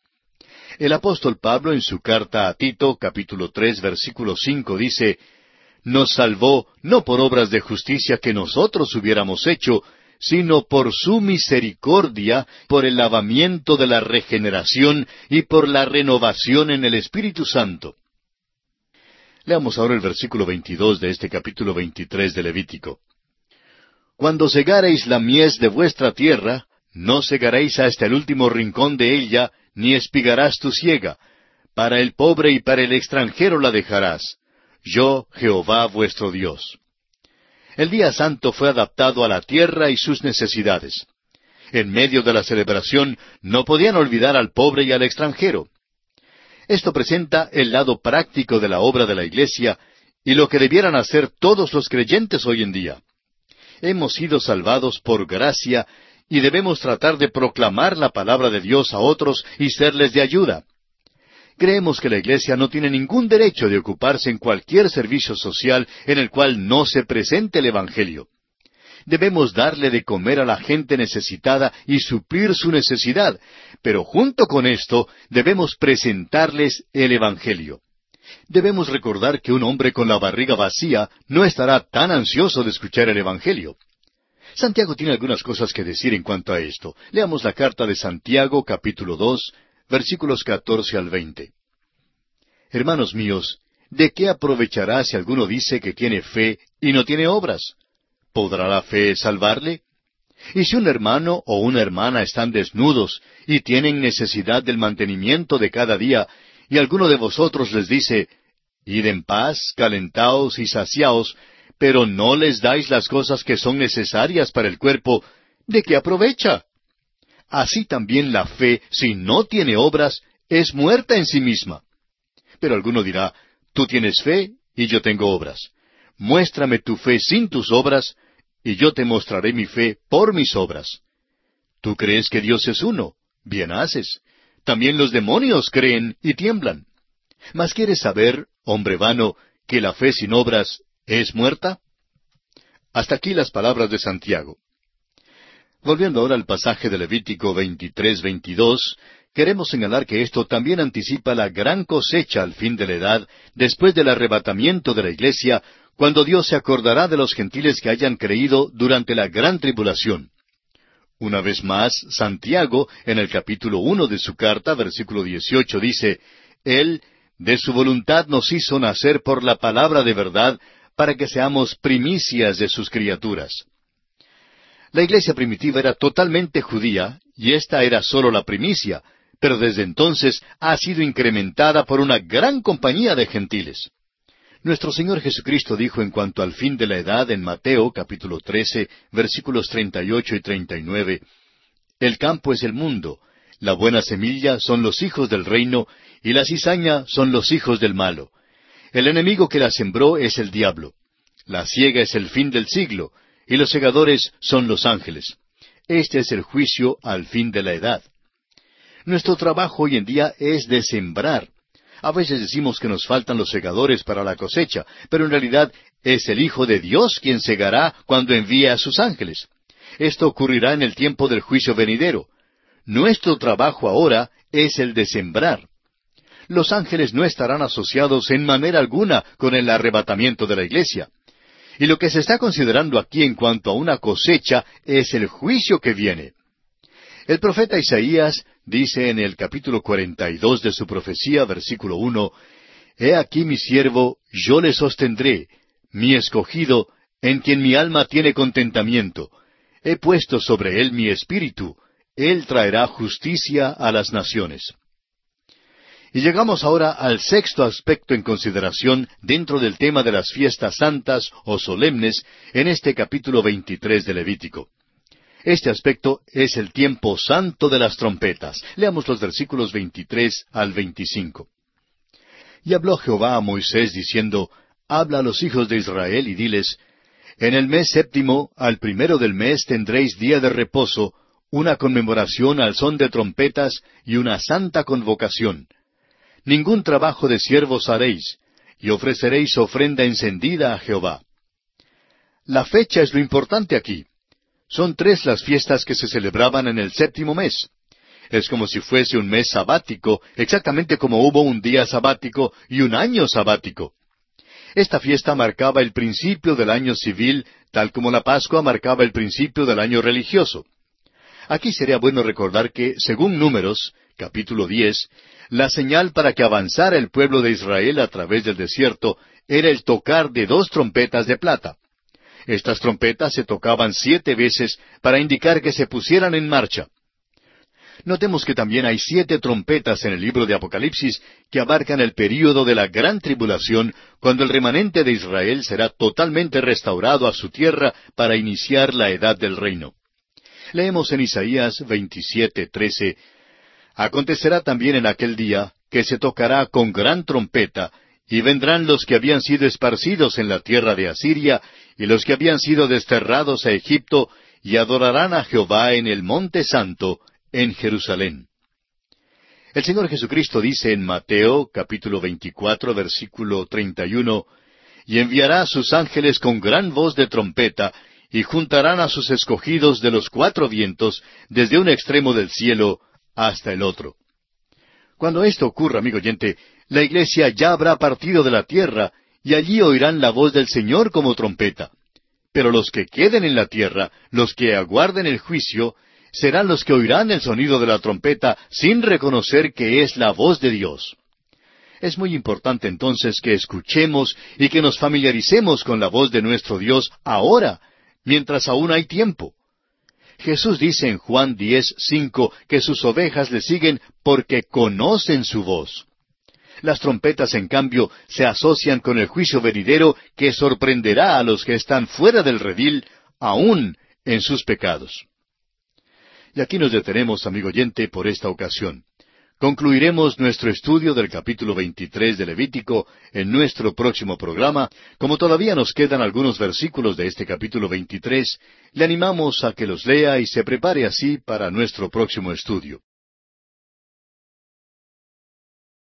El apóstol Pablo en su carta a Tito, capítulo tres, versículo cinco, dice, Nos salvó no por obras de justicia que nosotros hubiéramos hecho, sino por su misericordia, por el lavamiento de la regeneración y por la renovación en el Espíritu Santo. Leamos ahora el versículo 22 de este capítulo 23 de Levítico. Cuando segareis la mies de vuestra tierra, no segaréis hasta el último rincón de ella, ni espigarás tu siega. Para el pobre y para el extranjero la dejarás. Yo, Jehová vuestro Dios. El día santo fue adaptado a la tierra y sus necesidades. En medio de la celebración no podían olvidar al pobre y al extranjero. Esto presenta el lado práctico de la obra de la Iglesia y lo que debieran hacer todos los creyentes hoy en día. Hemos sido salvados por gracia y debemos tratar de proclamar la palabra de Dios a otros y serles de ayuda. Creemos que la Iglesia no tiene ningún derecho de ocuparse en cualquier servicio social en el cual no se presente el Evangelio. Debemos darle de comer a la gente necesitada y suplir su necesidad, pero junto con esto debemos presentarles el Evangelio. Debemos recordar que un hombre con la barriga vacía no estará tan ansioso de escuchar el Evangelio. Santiago tiene algunas cosas que decir en cuanto a esto. Leamos la carta de Santiago capítulo dos, versículos catorce al veinte. Hermanos míos, ¿de qué aprovechará si alguno dice que tiene fe y no tiene obras? ¿Podrá la fe salvarle? Y si un hermano o una hermana están desnudos y tienen necesidad del mantenimiento de cada día, y alguno de vosotros les dice, Id en paz, calentaos y saciaos, pero no les dais las cosas que son necesarias para el cuerpo, ¿de qué aprovecha? Así también la fe, si no tiene obras, es muerta en sí misma. Pero alguno dirá, tú tienes fe y yo tengo obras. Muéstrame tu fe sin tus obras, y yo te mostraré mi fe por mis obras. Tú crees que Dios es uno, bien haces. También los demonios creen y tiemblan. Mas quieres saber, hombre vano, que la fe sin obras es muerta? Hasta aquí las palabras de Santiago. Volviendo ahora al pasaje de Levítico 23-22, queremos señalar que esto también anticipa la gran cosecha al fin de la edad, después del arrebatamiento de la iglesia, cuando Dios se acordará de los gentiles que hayan creído durante la gran tribulación. Una vez más, Santiago, en el capítulo uno de su carta, versículo 18, dice, Él, de su voluntad nos hizo nacer por la palabra de verdad, para que seamos primicias de sus criaturas. La iglesia primitiva era totalmente judía, y esta era sólo la primicia, pero desde entonces ha sido incrementada por una gran compañía de gentiles. Nuestro Señor Jesucristo dijo en cuanto al fin de la edad en Mateo capítulo 13 versículos 38 y 39, El campo es el mundo, la buena semilla son los hijos del reino, y la cizaña son los hijos del malo. El enemigo que la sembró es el diablo. La ciega es el fin del siglo, y los segadores son los ángeles. Este es el juicio al fin de la edad. Nuestro trabajo hoy en día es de sembrar. A veces decimos que nos faltan los segadores para la cosecha, pero en realidad es el Hijo de Dios quien segará cuando envíe a sus ángeles. Esto ocurrirá en el tiempo del juicio venidero. Nuestro trabajo ahora es el de sembrar los ángeles no estarán asociados en manera alguna con el arrebatamiento de la iglesia. Y lo que se está considerando aquí en cuanto a una cosecha es el juicio que viene. El profeta Isaías dice en el capítulo 42 de su profecía, versículo 1, He aquí mi siervo, yo le sostendré, mi escogido, en quien mi alma tiene contentamiento. He puesto sobre él mi espíritu, él traerá justicia a las naciones. Y llegamos ahora al sexto aspecto en consideración dentro del tema de las fiestas santas o solemnes en este capítulo 23 de Levítico. Este aspecto es el tiempo santo de las trompetas. Leamos los versículos 23 al 25. Y habló Jehová a Moisés diciendo, Habla a los hijos de Israel y diles, En el mes séptimo, al primero del mes, tendréis día de reposo, una conmemoración al son de trompetas y una santa convocación. Ningún trabajo de siervos haréis, y ofreceréis ofrenda encendida a Jehová. La fecha es lo importante aquí. Son tres las fiestas que se celebraban en el séptimo mes. Es como si fuese un mes sabático, exactamente como hubo un día sabático y un año sabático. Esta fiesta marcaba el principio del año civil, tal como la Pascua marcaba el principio del año religioso. Aquí sería bueno recordar que, según Números, capítulo 10, la señal para que avanzara el pueblo de Israel a través del desierto era el tocar de dos trompetas de plata. Estas trompetas se tocaban siete veces para indicar que se pusieran en marcha. Notemos que también hay siete trompetas en el libro de Apocalipsis que abarcan el período de la gran tribulación, cuando el remanente de Israel será totalmente restaurado a su tierra para iniciar la edad del reino. Leemos en Isaías 27, 13, Acontecerá también en aquel día que se tocará con gran trompeta, y vendrán los que habían sido esparcidos en la tierra de Asiria, y los que habían sido desterrados a Egipto, y adorarán a Jehová en el monte santo, en Jerusalén. El Señor Jesucristo dice en Mateo capítulo 24 versículo 31, y enviará a sus ángeles con gran voz de trompeta, y juntarán a sus escogidos de los cuatro vientos, desde un extremo del cielo hasta el otro. Cuando esto ocurra, amigo oyente, la iglesia ya habrá partido de la tierra, y allí oirán la voz del Señor como trompeta. Pero los que queden en la tierra, los que aguarden el juicio, serán los que oirán el sonido de la trompeta sin reconocer que es la voz de Dios. Es muy importante entonces que escuchemos y que nos familiaricemos con la voz de nuestro Dios ahora, mientras aún hay tiempo. Jesús dice en Juan 10, que sus ovejas le siguen porque conocen su voz. Las trompetas, en cambio, se asocian con el juicio venidero que sorprenderá a los que están fuera del redil, aún en sus pecados. Y aquí nos detenemos, amigo oyente, por esta ocasión. Concluiremos nuestro estudio del capítulo 23 de Levítico en nuestro próximo programa. Como todavía nos quedan algunos versículos de este capítulo 23, le animamos a que los lea y se prepare así para nuestro próximo estudio.